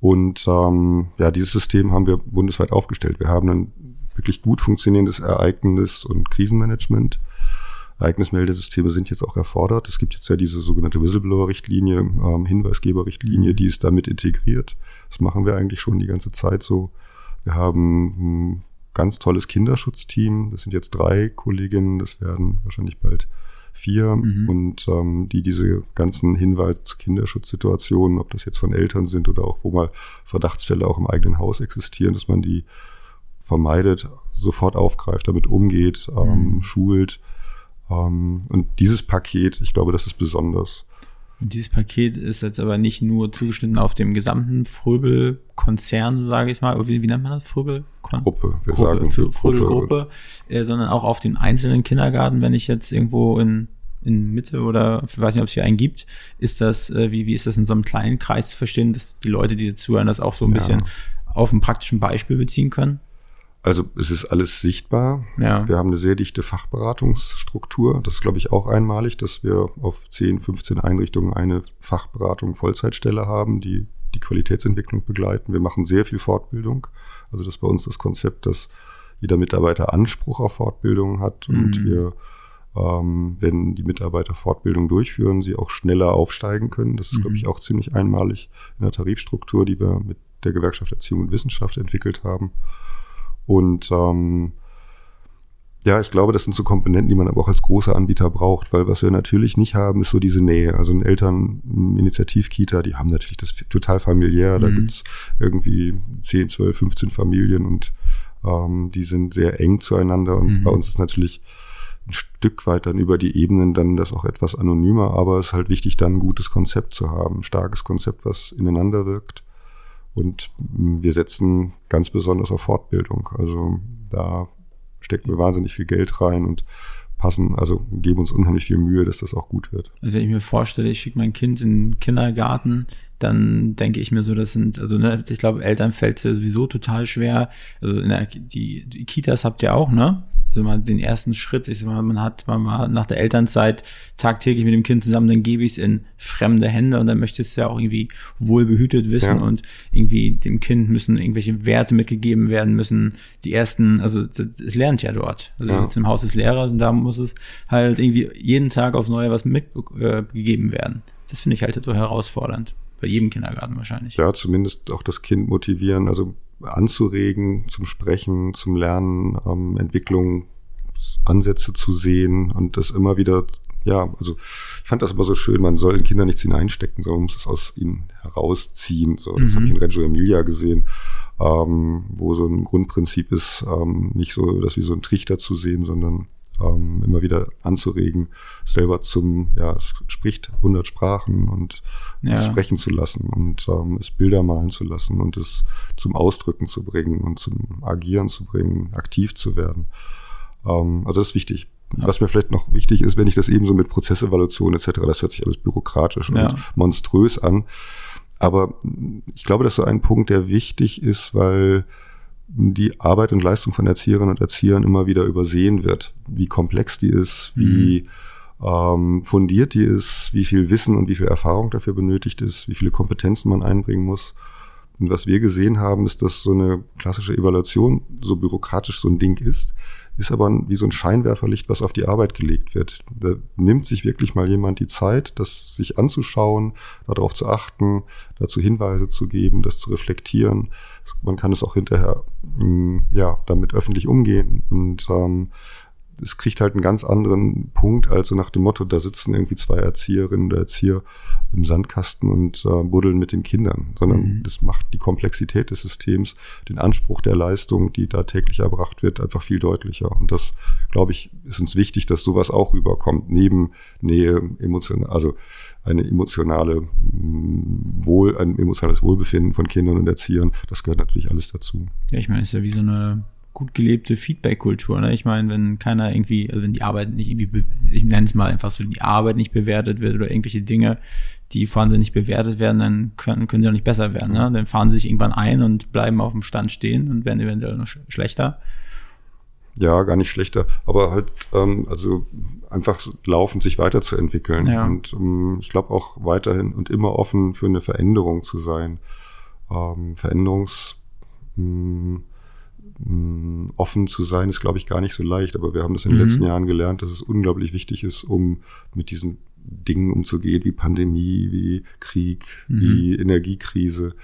Und ähm, ja, dieses System haben wir bundesweit aufgestellt. Wir haben ein wirklich gut funktionierendes Ereignis- und Krisenmanagement. Ereignismeldesysteme sind jetzt auch erfordert. Es gibt jetzt ja diese sogenannte Whistleblower-Richtlinie, ähm, Hinweisgeber-Richtlinie, mhm. die ist damit integriert. Das machen wir eigentlich schon die ganze Zeit so. Wir haben ein ganz tolles Kinderschutzteam. Das sind jetzt drei Kolleginnen, das werden wahrscheinlich bald vier mhm. und ähm, die diese ganzen Hinweise zu Kinderschutzsituationen, ob das jetzt von Eltern sind oder auch wo mal Verdachtsfälle auch im eigenen Haus existieren, dass man die vermeidet, sofort aufgreift, damit umgeht, ähm, mhm. schult. Ähm, und dieses Paket, ich glaube, das ist besonders. Und dieses Paket ist jetzt aber nicht nur zugeschnitten auf dem gesamten Fröbel-Konzern, sage ich mal, wie, wie nennt man das? Fröbel? Gruppe, wir Gruppe, sagen Fröbel-Gruppe, äh, sondern auch auf den einzelnen Kindergarten, wenn ich jetzt irgendwo in in Mitte oder ich weiß nicht, ob es hier einen gibt, ist das, äh, wie, wie ist das in so einem kleinen Kreis zu verstehen, dass die Leute, die zuhören, das auch so ein ja. bisschen auf ein praktischen Beispiel beziehen können? Also es ist alles sichtbar. Ja. Wir haben eine sehr dichte Fachberatungsstruktur. Das ist, glaube ich, auch einmalig, dass wir auf 10, 15 Einrichtungen eine Fachberatung Vollzeitstelle haben, die die Qualitätsentwicklung begleiten. Wir machen sehr viel Fortbildung. Also das ist bei uns das Konzept, dass jeder Mitarbeiter Anspruch auf Fortbildung hat mhm. und wir, ähm, wenn die Mitarbeiter Fortbildung durchführen, sie auch schneller aufsteigen können. Das ist, mhm. glaube ich, auch ziemlich einmalig in der Tarifstruktur, die wir mit der Gewerkschaft Erziehung und Wissenschaft entwickelt haben. Und ähm, ja, ich glaube, das sind so Komponenten, die man aber auch als großer Anbieter braucht, weil was wir natürlich nicht haben, ist so diese Nähe. Also ein Elterninitiativkita, die haben natürlich das total familiär. Da mhm. gibt's irgendwie 10, 12, 15 Familien und ähm, die sind sehr eng zueinander. Und mhm. bei uns ist natürlich ein Stück weit dann über die Ebenen dann das auch etwas anonymer, aber es ist halt wichtig, dann ein gutes Konzept zu haben, ein starkes Konzept, was ineinander wirkt. Und wir setzen ganz besonders auf Fortbildung. Also da stecken wir wahnsinnig viel Geld rein und passen, also geben uns unheimlich viel Mühe, dass das auch gut wird. Also wenn ich mir vorstelle, ich schicke mein Kind in den Kindergarten, dann denke ich mir so, das sind, also ne, ich glaube, Eltern fällt es sowieso total schwer. Also in der, die, die Kitas habt ihr auch, ne? so mal den ersten Schritt, ich sag mal, man hat, man war nach der Elternzeit tagtäglich mit dem Kind zusammen, dann gebe ich es in fremde Hände und dann möchte es ja auch irgendwie wohlbehütet wissen ja. und irgendwie dem Kind müssen irgendwelche Werte mitgegeben werden, müssen die ersten, also es lernt ja dort. Also ja. jetzt im Haus des Lehrers und da muss es halt irgendwie jeden Tag aufs Neue was mitgegeben äh, werden. Das finde ich halt so herausfordernd. Bei jedem Kindergarten wahrscheinlich. Ja, zumindest auch das Kind motivieren. Also anzuregen, zum Sprechen, zum Lernen, ähm, Entwicklungsansätze zu sehen und das immer wieder, ja, also ich fand das immer so schön, man soll in Kinder nichts hineinstecken, sondern man muss es aus ihnen herausziehen. So, das mhm. habe ich in Reggio Emilia gesehen, ähm, wo so ein Grundprinzip ist, ähm, nicht so, dass wie so ein Trichter zu sehen, sondern ähm, immer wieder anzuregen, selber zum, ja, es spricht 100 Sprachen und ja. es sprechen zu lassen und ähm, es Bilder malen zu lassen und es zum Ausdrücken zu bringen und zum Agieren zu bringen, aktiv zu werden. Ähm, also das ist wichtig. Ja. Was mir vielleicht noch wichtig ist, wenn ich das eben so mit Prozessevaluation etc., das hört sich alles bürokratisch ja. und monströs an. Aber ich glaube, das ist so ein Punkt, der wichtig ist, weil die Arbeit und Leistung von Erzieherinnen und Erziehern immer wieder übersehen wird, wie komplex die ist, wie ähm, fundiert die ist, wie viel Wissen und wie viel Erfahrung dafür benötigt ist, wie viele Kompetenzen man einbringen muss. Und was wir gesehen haben, ist, dass so eine klassische Evaluation, so bürokratisch so ein Ding ist, ist aber wie so ein Scheinwerferlicht, was auf die Arbeit gelegt wird. Da nimmt sich wirklich mal jemand die Zeit, das sich anzuschauen, darauf zu achten, dazu Hinweise zu geben, das zu reflektieren. Man kann es auch hinterher mm, ja damit öffentlich umgehen und ähm, es kriegt halt einen ganz anderen Punkt, also nach dem Motto, da sitzen irgendwie zwei Erzieherinnen oder Erzieher im Sandkasten und äh, buddeln mit den Kindern, sondern mhm. das macht die Komplexität des Systems, den Anspruch der Leistung, die da täglich erbracht wird, einfach viel deutlicher. Und das, glaube ich, ist uns wichtig, dass sowas auch rüberkommt, neben Nähe, emotional, also eine emotionale mm, Wohl, ein emotionales Wohlbefinden von Kindern und Erziehern, das gehört natürlich alles dazu. Ja, ich meine, es ist ja wie so eine gut gelebte Feedback-Kultur. Ne? Ich meine, wenn keiner irgendwie, also wenn die Arbeit nicht irgendwie, ich nenne es mal einfach so, die Arbeit nicht bewertet wird oder irgendwelche Dinge, die vorhanden sind, nicht bewertet werden, dann können, können sie auch nicht besser werden. Ne? Dann fahren sie sich irgendwann ein und bleiben auf dem Stand stehen und werden eventuell noch sch schlechter. Ja, gar nicht schlechter, aber halt ähm, also einfach laufend sich weiterzuentwickeln ja. und ähm, ich glaube auch weiterhin und immer offen für eine Veränderung zu sein. Ähm, Veränderungs mh, hm, mh, offen zu sein, ist, glaube ich, gar nicht so leicht. Aber wir haben das in den mhm. letzten Jahren gelernt, dass es unglaublich wichtig ist, um mit diesen Dingen umzugehen, wie Pandemie, wie Krieg, mhm. wie Energiekrise.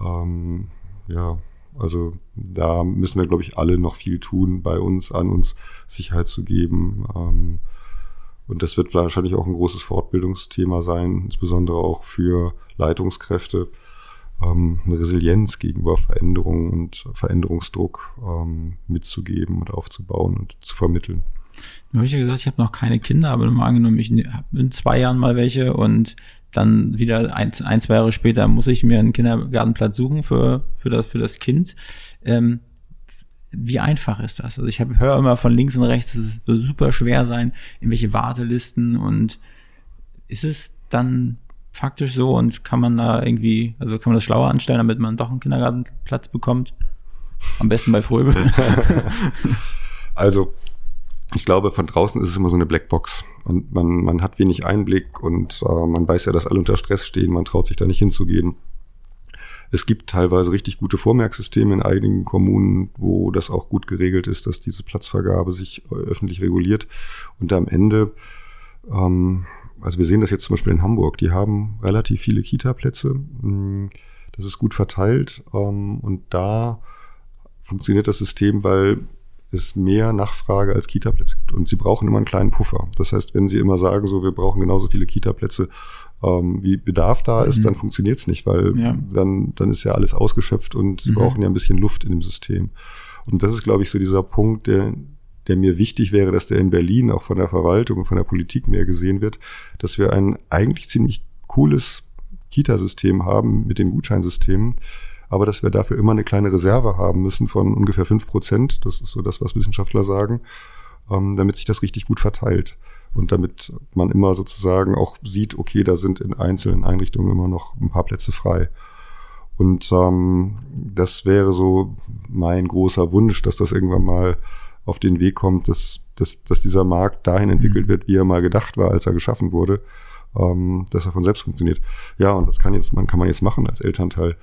Ähm, ja, also da müssen wir, glaube ich, alle noch viel tun, bei uns, an uns Sicherheit zu geben. Ähm, und das wird wahrscheinlich auch ein großes Fortbildungsthema sein, insbesondere auch für Leitungskräfte ähm, eine Resilienz gegenüber Veränderungen und Veränderungsdruck ähm, mitzugeben und aufzubauen und zu vermitteln. Du hast ja gesagt, ich habe noch keine Kinder, aber mal angenommen, ich habe in zwei Jahren mal welche und dann wieder ein, ein, zwei Jahre später muss ich mir einen Kindergartenplatz suchen für, für, das, für das Kind. Ähm, wie einfach ist das? Also ich höre immer von links und rechts, es so super schwer sein, in welche Wartelisten und ist es dann faktisch so und kann man da irgendwie, also kann man das schlauer anstellen, damit man doch einen Kindergartenplatz bekommt? Am besten bei Fröbel. also, ich glaube, von draußen ist es immer so eine Blackbox und man, man hat wenig Einblick und äh, man weiß ja, dass alle unter Stress stehen, man traut sich da nicht hinzugehen. Es gibt teilweise richtig gute Vormerksysteme in einigen Kommunen, wo das auch gut geregelt ist, dass diese Platzvergabe sich äh, öffentlich reguliert. Und am Ende ähm, also wir sehen das jetzt zum Beispiel in Hamburg, die haben relativ viele Kita-Plätze. Mm, das ist gut verteilt ähm, und da funktioniert das System, weil es mehr Nachfrage als Kita-Plätze gibt und sie brauchen immer einen kleinen Puffer. Das heißt, wenn sie immer sagen, so wir brauchen genauso viele Kita-Plätze, ähm, wie Bedarf da ist, mhm. dann funktioniert es nicht, weil ja. dann, dann ist ja alles ausgeschöpft und sie mhm. brauchen ja ein bisschen Luft in dem System. Und das ist, glaube ich, so dieser Punkt, der, der mir wichtig wäre, dass der in Berlin auch von der Verwaltung und von der Politik mehr gesehen wird, dass wir ein eigentlich ziemlich cooles Kita-System haben mit den Gutscheinsystemen, aber dass wir dafür immer eine kleine Reserve haben müssen von ungefähr fünf Prozent, das ist so das, was Wissenschaftler sagen, ähm, damit sich das richtig gut verteilt und damit man immer sozusagen auch sieht, okay, da sind in einzelnen Einrichtungen immer noch ein paar Plätze frei. Und ähm, das wäre so mein großer Wunsch, dass das irgendwann mal auf den Weg kommt, dass, dass, dass dieser Markt dahin entwickelt mhm. wird, wie er mal gedacht war, als er geschaffen wurde, ähm, dass er von selbst funktioniert. Ja, und das kann jetzt, man kann man jetzt machen als Elternteil.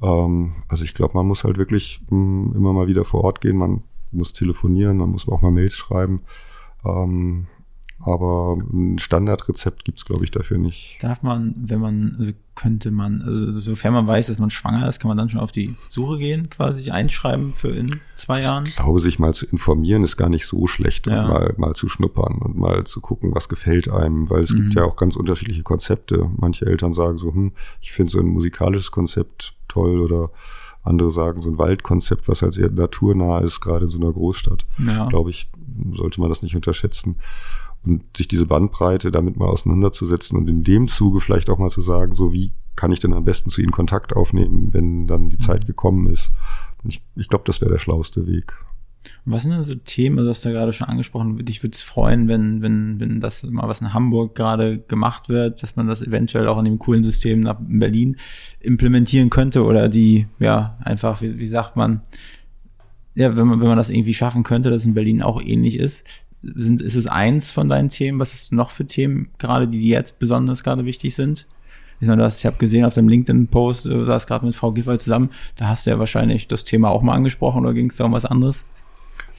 Ähm, also ich glaube, man muss halt wirklich mh, hm, immer mal wieder vor Ort gehen, man muss telefonieren, man muss auch mal Mails schreiben. Ähm, aber ein Standardrezept gibt's glaube ich, dafür nicht. Darf man, wenn man, also könnte man, also sofern man weiß, dass man schwanger ist, kann man dann schon auf die Suche gehen, quasi einschreiben für in zwei Jahren? Ich glaube, sich mal zu informieren ist gar nicht so schlecht ja. und mal, mal zu schnuppern und mal zu gucken, was gefällt einem, weil es mhm. gibt ja auch ganz unterschiedliche Konzepte. Manche Eltern sagen so, hm, ich finde so ein musikalisches Konzept toll oder andere sagen so ein Waldkonzept, was halt sehr naturnah ist, gerade in so einer Großstadt. Ja. Glaube ich, sollte man das nicht unterschätzen und sich diese Bandbreite damit mal auseinanderzusetzen und in dem Zuge vielleicht auch mal zu sagen, so wie kann ich denn am besten zu ihnen Kontakt aufnehmen, wenn dann die Zeit mhm. gekommen ist. Ich, ich glaube, das wäre der schlauste Weg. was sind denn so Themen, also hast du gerade schon angesprochen, ich würde es freuen, wenn, wenn, wenn das mal was in Hamburg gerade gemacht wird, dass man das eventuell auch in dem coolen System nach Berlin implementieren könnte oder die, ja, einfach, wie, wie sagt man, ja, wenn man, wenn man das irgendwie schaffen könnte, dass es in Berlin auch ähnlich ist, sind, ist es eins von deinen Themen? Was ist noch für Themen gerade, die jetzt besonders gerade wichtig sind? Ich meine, du hast, ich habe gesehen auf dem LinkedIn-Post, du saßt gerade mit Frau Giffey zusammen, da hast du ja wahrscheinlich das Thema auch mal angesprochen oder ging es da um was anderes?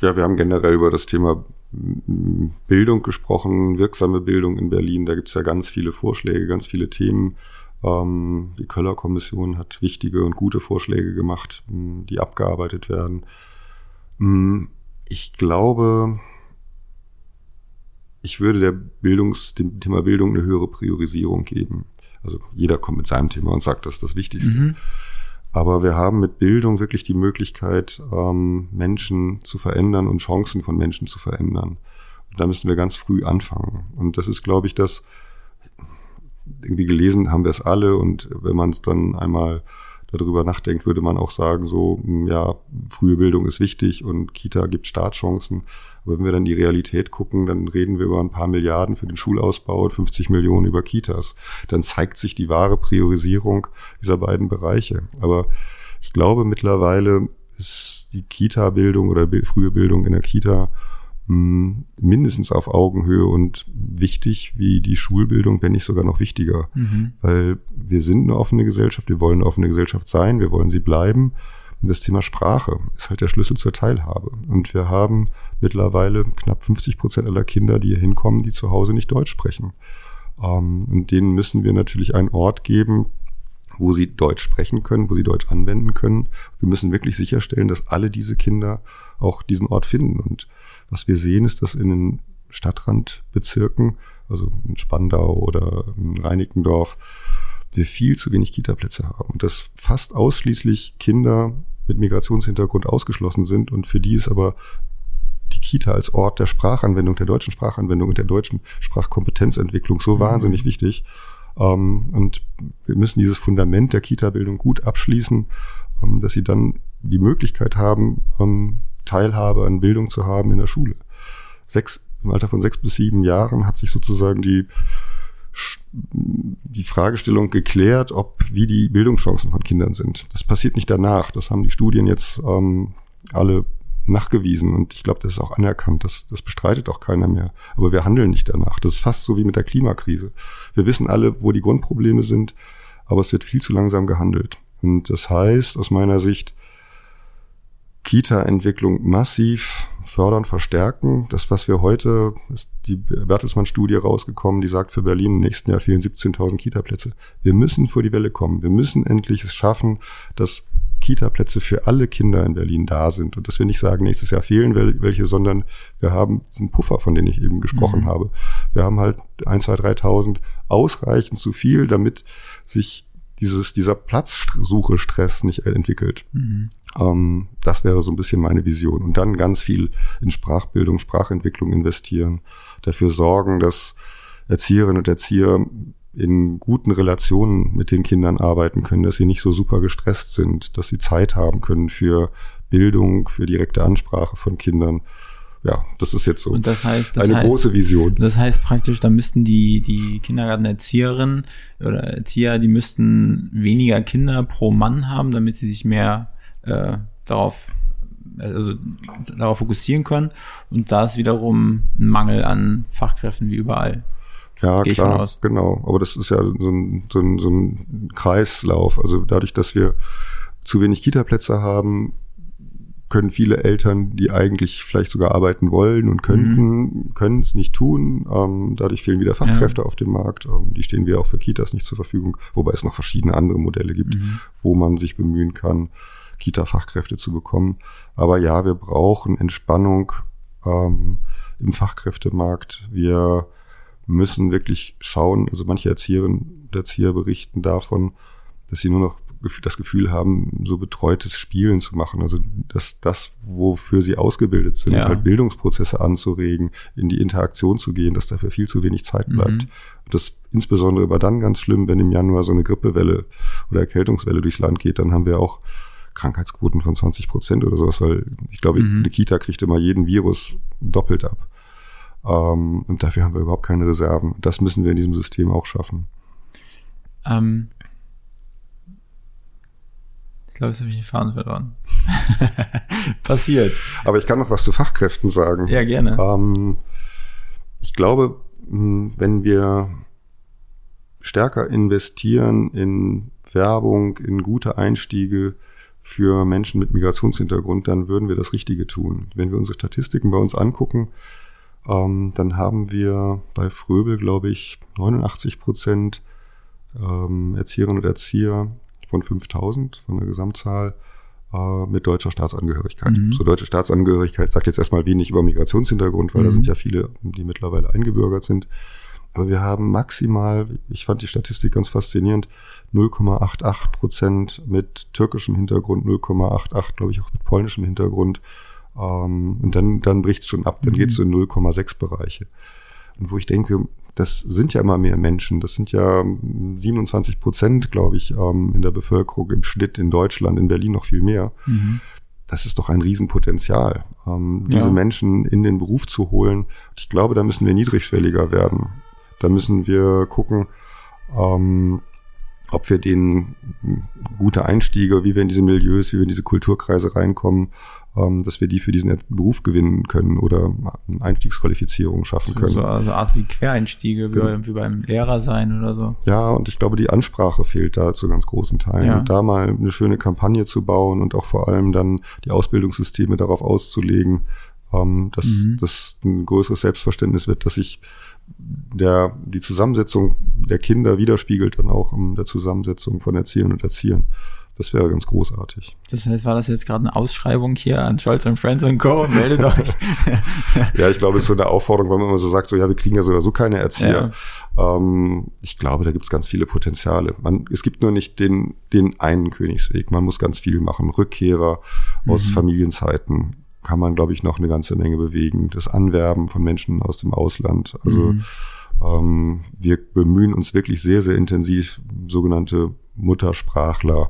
Ja, wir haben generell über das Thema Bildung gesprochen, wirksame Bildung in Berlin. Da gibt es ja ganz viele Vorschläge, ganz viele Themen. Ähm, die Köller Kommission hat wichtige und gute Vorschläge gemacht, die abgearbeitet werden. Ich glaube, ich würde der Bildungs, dem Thema Bildung eine höhere Priorisierung geben. Also jeder kommt mit seinem Thema und sagt, das ist das Wichtigste. Mhm. Aber wir haben mit Bildung wirklich die Möglichkeit, ähm, Menschen zu verändern und Chancen von Menschen zu verändern. Und da müssen wir ganz früh anfangen. Und das ist, glaube ich, das, irgendwie gelesen haben wir es alle. Und wenn man es dann einmal darüber nachdenkt, würde man auch sagen, so, hm, ja, frühe Bildung ist wichtig und Kita gibt Startchancen. Aber wenn wir dann die Realität gucken, dann reden wir über ein paar Milliarden für den Schulausbau und 50 Millionen über Kitas. Dann zeigt sich die wahre Priorisierung dieser beiden Bereiche. Aber ich glaube, mittlerweile ist die Kita-Bildung oder frühe Bildung in der Kita mindestens auf Augenhöhe und wichtig wie die Schulbildung, wenn nicht sogar noch wichtiger. Mhm. Weil wir sind eine offene Gesellschaft, wir wollen eine offene Gesellschaft sein, wir wollen sie bleiben. Und das Thema Sprache ist halt der Schlüssel zur Teilhabe. Und wir haben mittlerweile knapp 50 Prozent aller Kinder, die hier hinkommen, die zu Hause nicht Deutsch sprechen. Ähm, und denen müssen wir natürlich einen Ort geben, wo sie Deutsch sprechen können, wo sie Deutsch anwenden können. Wir müssen wirklich sicherstellen, dass alle diese Kinder auch diesen Ort finden. Und was wir sehen, ist, dass in den Stadtrandbezirken, also in Spandau oder in Reinickendorf, wir viel zu wenig Kitaplätze haben und dass fast ausschließlich Kinder mit Migrationshintergrund ausgeschlossen sind und für die ist aber die Kita als Ort der Sprachanwendung, der deutschen Sprachanwendung und der deutschen Sprachkompetenzentwicklung so mhm. wahnsinnig wichtig. Ähm, und wir müssen dieses Fundament der Kita-Bildung gut abschließen, ähm, dass sie dann die Möglichkeit haben, ähm, Teilhabe an Bildung zu haben in der Schule. Sechs, Im Alter von sechs bis sieben Jahren hat sich sozusagen die, die Fragestellung geklärt, ob wie die Bildungschancen von Kindern sind. Das passiert nicht danach. Das haben die Studien jetzt ähm, alle nachgewiesen und ich glaube, das ist auch anerkannt. Das, das bestreitet auch keiner mehr. Aber wir handeln nicht danach. Das ist fast so wie mit der Klimakrise. Wir wissen alle, wo die Grundprobleme sind, aber es wird viel zu langsam gehandelt. Und das heißt, aus meiner Sicht, Kita-Entwicklung massiv fördern, verstärken. Das, was wir heute, ist die Bertelsmann-Studie rausgekommen, die sagt, für Berlin im nächsten Jahr fehlen 17.000 Kita-Plätze. Wir müssen vor die Welle kommen. Wir müssen endlich es schaffen, dass Kita-Plätze für alle Kinder in Berlin da sind. Und dass wir nicht sagen, nächstes Jahr fehlen welche, sondern wir haben diesen Puffer, von dem ich eben gesprochen mhm. habe. Wir haben halt 1, 2, 3.000 ausreichend zu viel, damit sich dieses, dieser Platzsuche-Stress nicht entwickelt. Mhm. Ähm, das wäre so ein bisschen meine Vision. Und dann ganz viel in Sprachbildung, Sprachentwicklung investieren, dafür sorgen, dass Erzieherinnen und Erzieher in guten Relationen mit den Kindern arbeiten können, dass sie nicht so super gestresst sind, dass sie Zeit haben können für Bildung, für direkte Ansprache von Kindern ja, das ist jetzt so das heißt, das eine heißt, große Vision. Das heißt praktisch, da müssten die, die Kindergartenerzieherinnen oder Erzieher, die müssten weniger Kinder pro Mann haben, damit sie sich mehr äh, darauf also darauf fokussieren können. Und da ist wiederum ein Mangel an Fachkräften wie überall. Ja, Geh klar, genau. Aber das ist ja so ein, so, ein, so ein Kreislauf. Also dadurch, dass wir zu wenig Kita-Plätze haben, können viele Eltern, die eigentlich vielleicht sogar arbeiten wollen und könnten, mhm. können es nicht tun. Ähm, dadurch fehlen wieder Fachkräfte ja. auf dem Markt. Ähm, die stehen wir auch für Kitas nicht zur Verfügung, wobei es noch verschiedene andere Modelle gibt, mhm. wo man sich bemühen kann, Kita-Fachkräfte zu bekommen. Aber ja, wir brauchen Entspannung ähm, im Fachkräftemarkt. Wir müssen wirklich schauen, also manche Erzieherinnen und Erzieher berichten davon, dass sie nur noch das Gefühl haben, so betreutes Spielen zu machen. Also dass das, wofür sie ausgebildet sind, ja. halt Bildungsprozesse anzuregen, in die Interaktion zu gehen, dass dafür viel zu wenig Zeit bleibt. Mhm. Das insbesondere war dann ganz schlimm, wenn im Januar so eine Grippewelle oder Erkältungswelle durchs Land geht, dann haben wir auch Krankheitsquoten von 20 Prozent oder sowas, weil ich glaube, mhm. eine Kita kriegt immer jeden Virus doppelt ab. Ähm, und dafür haben wir überhaupt keine Reserven. Das müssen wir in diesem System auch schaffen. Ähm, ich glaube, jetzt habe ich den Faden verloren. Passiert. Aber ich kann noch was zu Fachkräften sagen. Ja, gerne. Ähm, ich glaube, wenn wir stärker investieren in Werbung, in gute Einstiege für Menschen mit Migrationshintergrund, dann würden wir das Richtige tun. Wenn wir unsere Statistiken bei uns angucken, ähm, dann haben wir bei Fröbel, glaube ich, 89 Prozent ähm, Erzieherinnen und Erzieher von 5000 von der Gesamtzahl äh, mit deutscher Staatsangehörigkeit. Mhm. So deutsche Staatsangehörigkeit sagt jetzt erstmal wenig über Migrationshintergrund, weil mhm. da sind ja viele, die mittlerweile eingebürgert sind. Aber wir haben maximal, ich fand die Statistik ganz faszinierend, 0,88 Prozent mit türkischem Hintergrund, 0,88, glaube ich, auch mit polnischem Hintergrund. Ähm, und dann, dann bricht es schon ab, dann mhm. geht es in 0,6 Bereiche. Und wo ich denke, das sind ja immer mehr Menschen. Das sind ja 27 Prozent, glaube ich, ähm, in der Bevölkerung im Schnitt in Deutschland, in Berlin noch viel mehr. Mhm. Das ist doch ein Riesenpotenzial, ähm, diese ja. Menschen in den Beruf zu holen. Ich glaube, da müssen wir niedrigschwelliger werden. Da müssen wir gucken, ähm, ob wir denen gute Einstiege, wie wir in diese Milieus, wie wir in diese Kulturkreise reinkommen, ähm, dass wir die für diesen Beruf gewinnen können oder Einstiegsqualifizierung schaffen können. So also Art wie Quereinstiege, wie, genau. wie beim Lehrer sein oder so. Ja, und ich glaube, die Ansprache fehlt da zu ganz großen Teilen. Ja. Und da mal eine schöne Kampagne zu bauen und auch vor allem dann die Ausbildungssysteme darauf auszulegen, ähm, dass mhm. das ein größeres Selbstverständnis wird, dass ich der, die Zusammensetzung der Kinder widerspiegelt dann auch in der Zusammensetzung von Erziehern und Erziehern. Das wäre ganz großartig. Das heißt, war das jetzt gerade eine Ausschreibung hier an Scholz und Friends Co. Meldet euch. ja, ich glaube, es ist so eine Aufforderung, wenn man immer so sagt, so ja, wir kriegen ja so oder so keine Erzieher. Ja. Ähm, ich glaube, da gibt es ganz viele Potenziale. Man, es gibt nur nicht den, den einen Königsweg. Man muss ganz viel machen. Rückkehrer mhm. aus Familienzeiten, kann man, glaube ich, noch eine ganze Menge bewegen. Das Anwerben von Menschen aus dem Ausland. Also mhm. ähm, wir bemühen uns wirklich sehr, sehr intensiv, sogenannte Muttersprachler,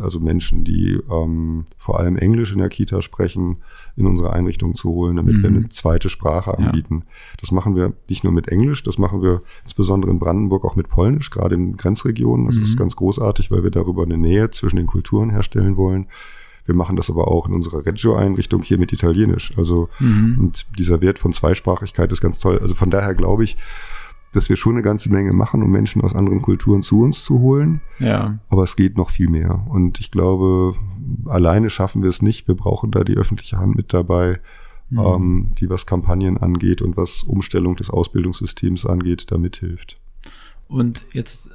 also Menschen, die ähm, vor allem Englisch in der Kita sprechen, in unsere Einrichtung zu holen, damit mhm. wir eine zweite Sprache anbieten. Ja. Das machen wir nicht nur mit Englisch, das machen wir insbesondere in Brandenburg auch mit Polnisch, gerade in Grenzregionen. Das mhm. ist ganz großartig, weil wir darüber eine Nähe zwischen den Kulturen herstellen wollen. Wir machen das aber auch in unserer Reggio-Einrichtung hier mit Italienisch. Also mhm. und dieser Wert von Zweisprachigkeit ist ganz toll. Also von daher glaube ich, dass wir schon eine ganze Menge machen, um Menschen aus anderen Kulturen zu uns zu holen. Ja. Aber es geht noch viel mehr. Und ich glaube, alleine schaffen wir es nicht. Wir brauchen da die öffentliche Hand mit dabei, mhm. ähm, die was Kampagnen angeht und was Umstellung des Ausbildungssystems angeht, da mithilft. Und jetzt,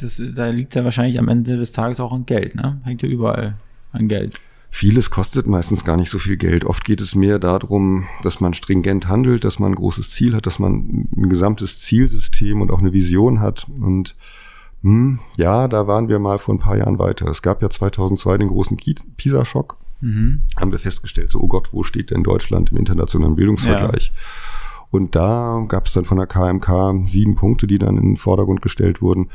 das, da liegt ja wahrscheinlich am Ende des Tages auch an Geld, ne? Hängt ja überall an Geld. Vieles kostet meistens gar nicht so viel Geld. Oft geht es mehr darum, dass man stringent handelt, dass man ein großes Ziel hat, dass man ein gesamtes Zielsystem und auch eine Vision hat. Und hm, ja, da waren wir mal vor ein paar Jahren weiter. Es gab ja 2002 den großen PISA-Schock. Mhm. Haben wir festgestellt, so, oh Gott, wo steht denn Deutschland im internationalen Bildungsvergleich? Ja. Und da gab es dann von der KMK sieben Punkte, die dann in den Vordergrund gestellt wurden.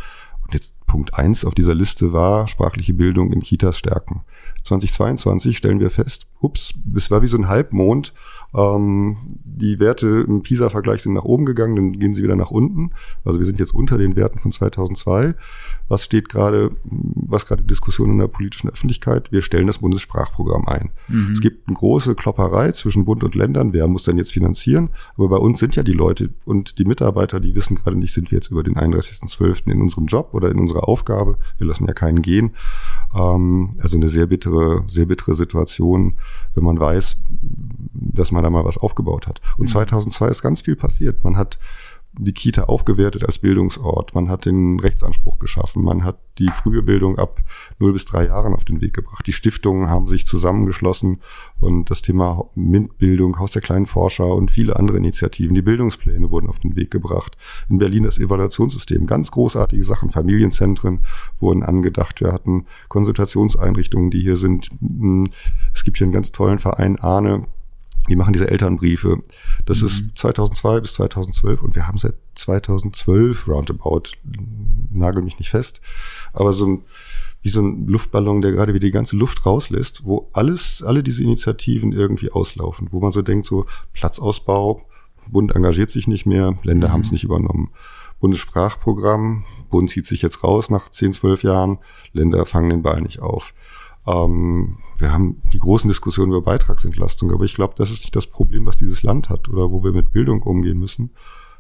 Und jetzt Punkt eins auf dieser Liste war sprachliche Bildung in Kitas stärken. 2022 stellen wir fest, ups, das war wie so ein Halbmond. Ähm, die Werte im PISA-Vergleich sind nach oben gegangen, dann gehen sie wieder nach unten. Also wir sind jetzt unter den Werten von 2002. Was steht gerade, was gerade Diskussion in der politischen Öffentlichkeit? Wir stellen das Bundessprachprogramm ein. Mhm. Es gibt eine große Klopperei zwischen Bund und Ländern. Wer muss denn jetzt finanzieren? Aber bei uns sind ja die Leute und die Mitarbeiter, die wissen gerade nicht, sind wir jetzt über den 31.12. in unserem Job oder in unserer Aufgabe. Wir lassen ja keinen gehen. Ähm, also eine sehr bittere, sehr bittere Situation, wenn man weiß, dass man da mal was aufgebaut hat. Und 2002 mhm. ist ganz viel passiert. Man hat die Kita aufgewertet als Bildungsort. Man hat den Rechtsanspruch geschaffen. Man hat die frühe Bildung ab 0 bis 3 Jahren auf den Weg gebracht. Die Stiftungen haben sich zusammengeschlossen und das Thema MINT-Bildung, Haus der kleinen Forscher und viele andere Initiativen, die Bildungspläne wurden auf den Weg gebracht. In Berlin das Evaluationssystem, ganz großartige Sachen. Familienzentren wurden angedacht. Wir hatten Konsultationseinrichtungen, die hier sind. Es gibt hier einen ganz tollen Verein Ahne, die machen diese Elternbriefe. Das mhm. ist 2002 bis 2012 und wir haben seit 2012 roundabout, nagel mich nicht fest, aber so ein, wie so ein Luftballon, der gerade wieder die ganze Luft rauslässt, wo alles, alle diese Initiativen irgendwie auslaufen, wo man so denkt, so Platzausbau, Bund engagiert sich nicht mehr, Länder mhm. haben es nicht übernommen. Bundessprachprogramm, Bund zieht sich jetzt raus nach 10, 12 Jahren, Länder fangen den Ball nicht auf. Ähm, wir haben die großen Diskussionen über Beitragsentlastung, aber ich glaube, das ist nicht das Problem, was dieses Land hat oder wo wir mit Bildung umgehen müssen,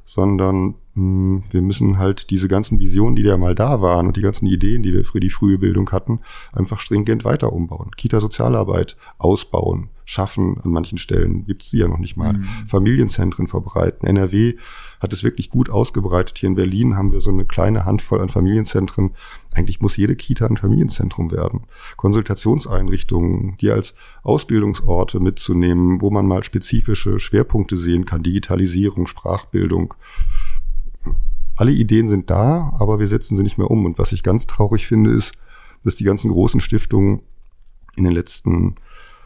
sondern mh, hm, wir müssen halt diese ganzen Visionen, die ja mal da waren und die ganzen Ideen, die wir für die frühe Bildung hatten, einfach stringent weiter umbauen. Kita-Sozialarbeit ausbauen, schaffen. An manchen Stellen gibt es die ja noch nicht mal. Mhm. Familienzentren verbreiten. NRW hat es wirklich gut ausgebreitet. Hier in Berlin haben wir so eine kleine Handvoll an Familienzentren. Eigentlich muss jede Kita ein Familienzentrum werden. Konsultationseinrichtungen, die als Ausbildungsorte mitzunehmen, wo man mal spezifische Schwerpunkte sehen kann. Digitalisierung, Sprachbildung. Alle Ideen sind da, aber wir setzen sie nicht mehr um. Und was ich ganz traurig finde, ist, dass die ganzen großen Stiftungen in den letzten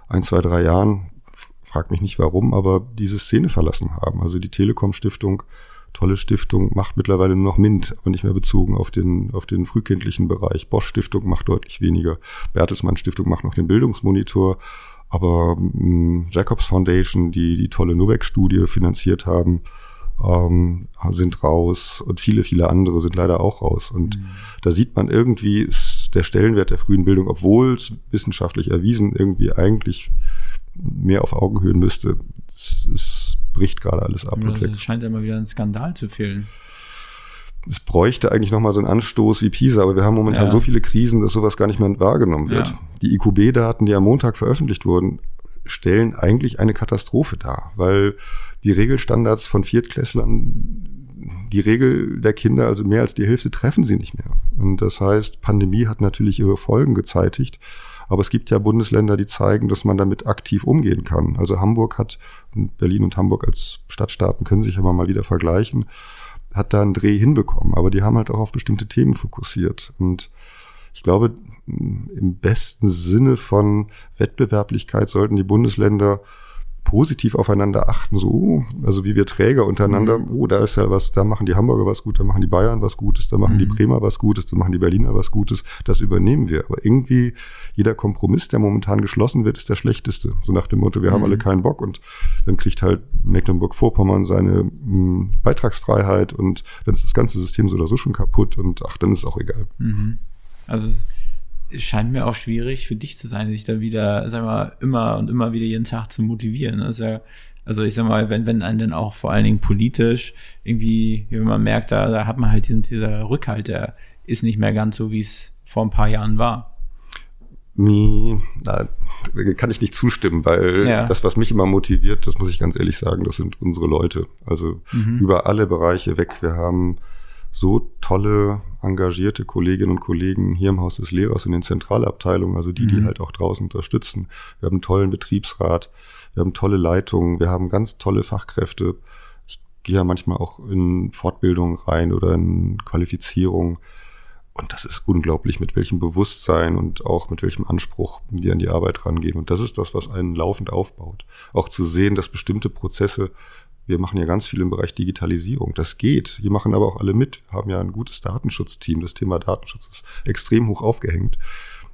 ein, zwei, drei Jahren, frag mich nicht warum, aber diese Szene verlassen haben. Also die Telekom Stiftung, tolle Stiftung, macht mittlerweile nur noch MINT, aber nicht mehr bezogen auf den, auf den frühkindlichen Bereich. Bosch Stiftung macht deutlich weniger. Bertelsmann Stiftung macht noch den Bildungsmonitor. Aber mh, hm, Jacobs Foundation, die die tolle Nubeck-Studie finanziert haben, ähm, sind raus und viele, viele andere sind leider auch raus. Und mhm. da sieht man irgendwie, ist der Stellenwert der frühen Bildung, obwohl es wissenschaftlich erwiesen irgendwie eigentlich mehr auf Augenhöhen müsste, es, es bricht gerade alles ab. Es ja, scheint ja immer wieder ein Skandal zu fehlen. Es bräuchte eigentlich nochmal so einen Anstoß wie PISA, aber wir haben momentan ja. so viele Krisen, dass sowas gar nicht mehr wahrgenommen wird. Ja. Die IQB-Daten, die am Montag veröffentlicht wurden, stellen eigentlich eine Katastrophe dar, weil die Regelstandards von Viertklässlern die Regel der Kinder, also mehr als die Hälfte, treffen sie nicht mehr. Und das heißt, Pandemie hat natürlich ihre Folgen gezeitigt. Aber es gibt ja Bundesländer, die zeigen, dass man damit aktiv umgehen kann. Also Hamburg hat, Berlin und Hamburg als Stadtstaaten können sich aber mal wieder vergleichen, hat da einen Dreh hinbekommen. Aber die haben halt auch auf bestimmte Themen fokussiert. Und ich glaube, im besten Sinne von Wettbewerblichkeit sollten die Bundesländer positiv aufeinander achten, so, also wie wir Träger untereinander, mhm. oh, da ist ja was, da machen die Hamburger was gut, da machen die Bayern was Gutes, da machen mhm. die Bremer was Gutes, da machen die Berliner was Gutes, das übernehmen wir. Aber irgendwie jeder Kompromiss, der momentan geschlossen wird, ist der schlechteste. So nach dem Motto, wir mhm. haben alle keinen Bock und dann kriegt halt Mecklenburg-Vorpommern seine mh, hm, Beitragsfreiheit und dann ist das ganze System so oder so schon kaputt und ach, dann ist es auch egal. Mhm. Also es scheint mir auch schwierig für dich zu sein, sich da wieder, sag mal, immer und immer wieder jeden Tag zu motivieren. Also, also ich sag mal, wenn, wenn einen dann auch vor allen Dingen politisch irgendwie, wenn man merkt, da, da hat man halt diesen, dieser Rückhalt, der ist nicht mehr ganz so, wie es vor ein paar Jahren war. Da kann ich nicht zustimmen, weil ja. das, was mich immer motiviert, das muss ich ganz ehrlich sagen, das sind unsere Leute. Also mhm. über alle Bereiche weg. Wir haben so tolle, engagierte Kolleginnen und Kollegen hier im Haus des Lehrers in den Zentralabteilungen, also die, die mhm. halt auch draußen unterstützen. Wir haben einen tollen Betriebsrat, wir haben tolle Leitungen, wir haben ganz tolle Fachkräfte. Ich gehe ja manchmal auch in Fortbildungen rein oder in Qualifizierung. Und das ist unglaublich, mit welchem Bewusstsein und auch mit welchem Anspruch die an die Arbeit rangehen. Und das ist das, was einen laufend aufbaut. Auch zu sehen, dass bestimmte Prozesse wir machen ja ganz viel im Bereich Digitalisierung. Das geht. Wir machen aber auch alle mit. Wir haben ja ein gutes Datenschutzteam. Das Thema Datenschutz ist extrem hoch aufgehängt.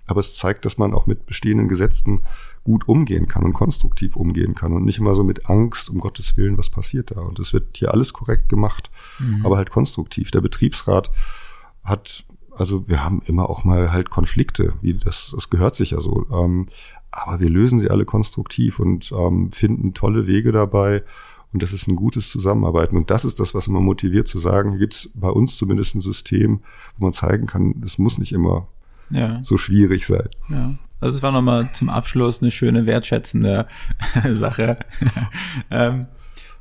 Aber es zeigt, dass man auch mit bestehenden Gesetzen gut umgehen kann und konstruktiv umgehen kann und nicht immer so mit Angst, um Gottes Willen, was passiert da. Und es wird hier alles korrekt gemacht, mhm. aber halt konstruktiv. Der Betriebsrat hat, also wir haben immer auch mal halt Konflikte, wie das, das gehört sich ja so. Ähm, aber wir lösen sie alle konstruktiv und ähm, finden tolle Wege dabei, und das ist ein gutes Zusammenarbeiten. Und das ist das, was immer motiviert zu sagen, hier gibt es bei uns zumindest ein System, wo man zeigen kann, es muss nicht immer ja. so schwierig sein. Ja. Also es war nochmal zum Abschluss eine schöne, wertschätzende Sache. ähm,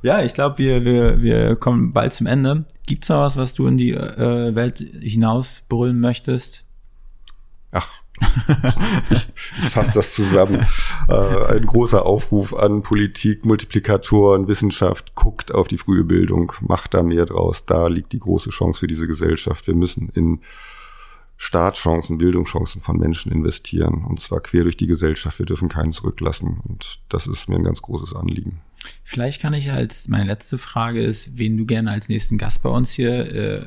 ja, ich glaube, wir, wir, wir kommen bald zum Ende. Gibt's noch was, was du in die äh, Welt hinaus brüllen möchtest? Ach, ich, ich fasse das zusammen. Äh, ein großer Aufruf an Politik, Multiplikatoren, Wissenschaft, guckt auf die frühe Bildung, macht da mehr draus. Da liegt die große Chance für diese Gesellschaft. Wir müssen in Startchancen, Bildungschancen von Menschen investieren. Und zwar quer durch die Gesellschaft. Wir dürfen keinen zurücklassen. Und das ist mir ein ganz großes Anliegen. Vielleicht kann ich als meine letzte Frage ist, wen du gerne als nächsten Gast bei uns hier äh,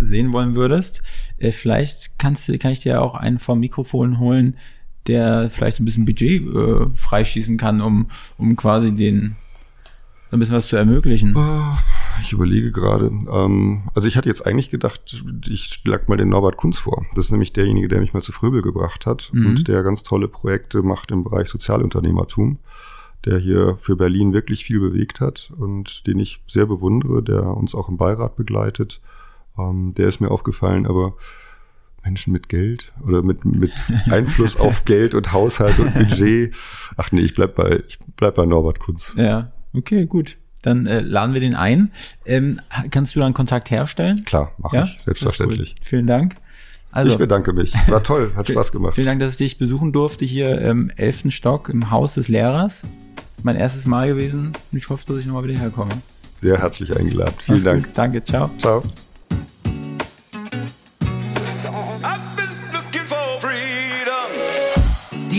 sehen wollen würdest. Äh, vielleicht kannst du, kann ich dir auch einen vom Mikrofon holen, der vielleicht ein bisschen Budget äh, freischießen kann, um, um quasi den ein bisschen was zu ermöglichen. Oh, Ich überlege gerade. Ähm, also ich hatte jetzt eigentlich gedacht, ich schlag mal den Norbert Kunz vor. Das ist nämlich derjenige, der mich mal zu Fröbel gebracht hat Mhm. und der ganz tolle Projekte macht im Bereich Sozialunternehmertum, der hier für Berlin wirklich viel bewegt hat und den ich sehr bewundere, der uns auch im Beirat begleitet. Ähm, der ist mir aufgefallen, aber Menschen mit Geld oder mit, mit Einfluss auf Geld und Haushalt und Budget. Ach nee, ich bleib bei, ich bleib bei Norbert Kunz. Ja, okay, gut. Dann äh, laden wir den ein. Ähm, kannst du dann Kontakt herstellen? Klar, mache Ja? ich, selbstverständlich. Gut. Vielen Dank. Also, ich bedanke mich. War toll, hat Spaß gemacht. Vielen Dank, dass ich dich besuchen durfte hier im elften Stock im Haus des Lehrers. Mein erstes Mal gewesen. Und ich hoffe, dass ich nochmal wieder herkomme. Sehr herzlich eingeladen. Vielen Mach's Dank. Gut. Danke, ciao. Ciao.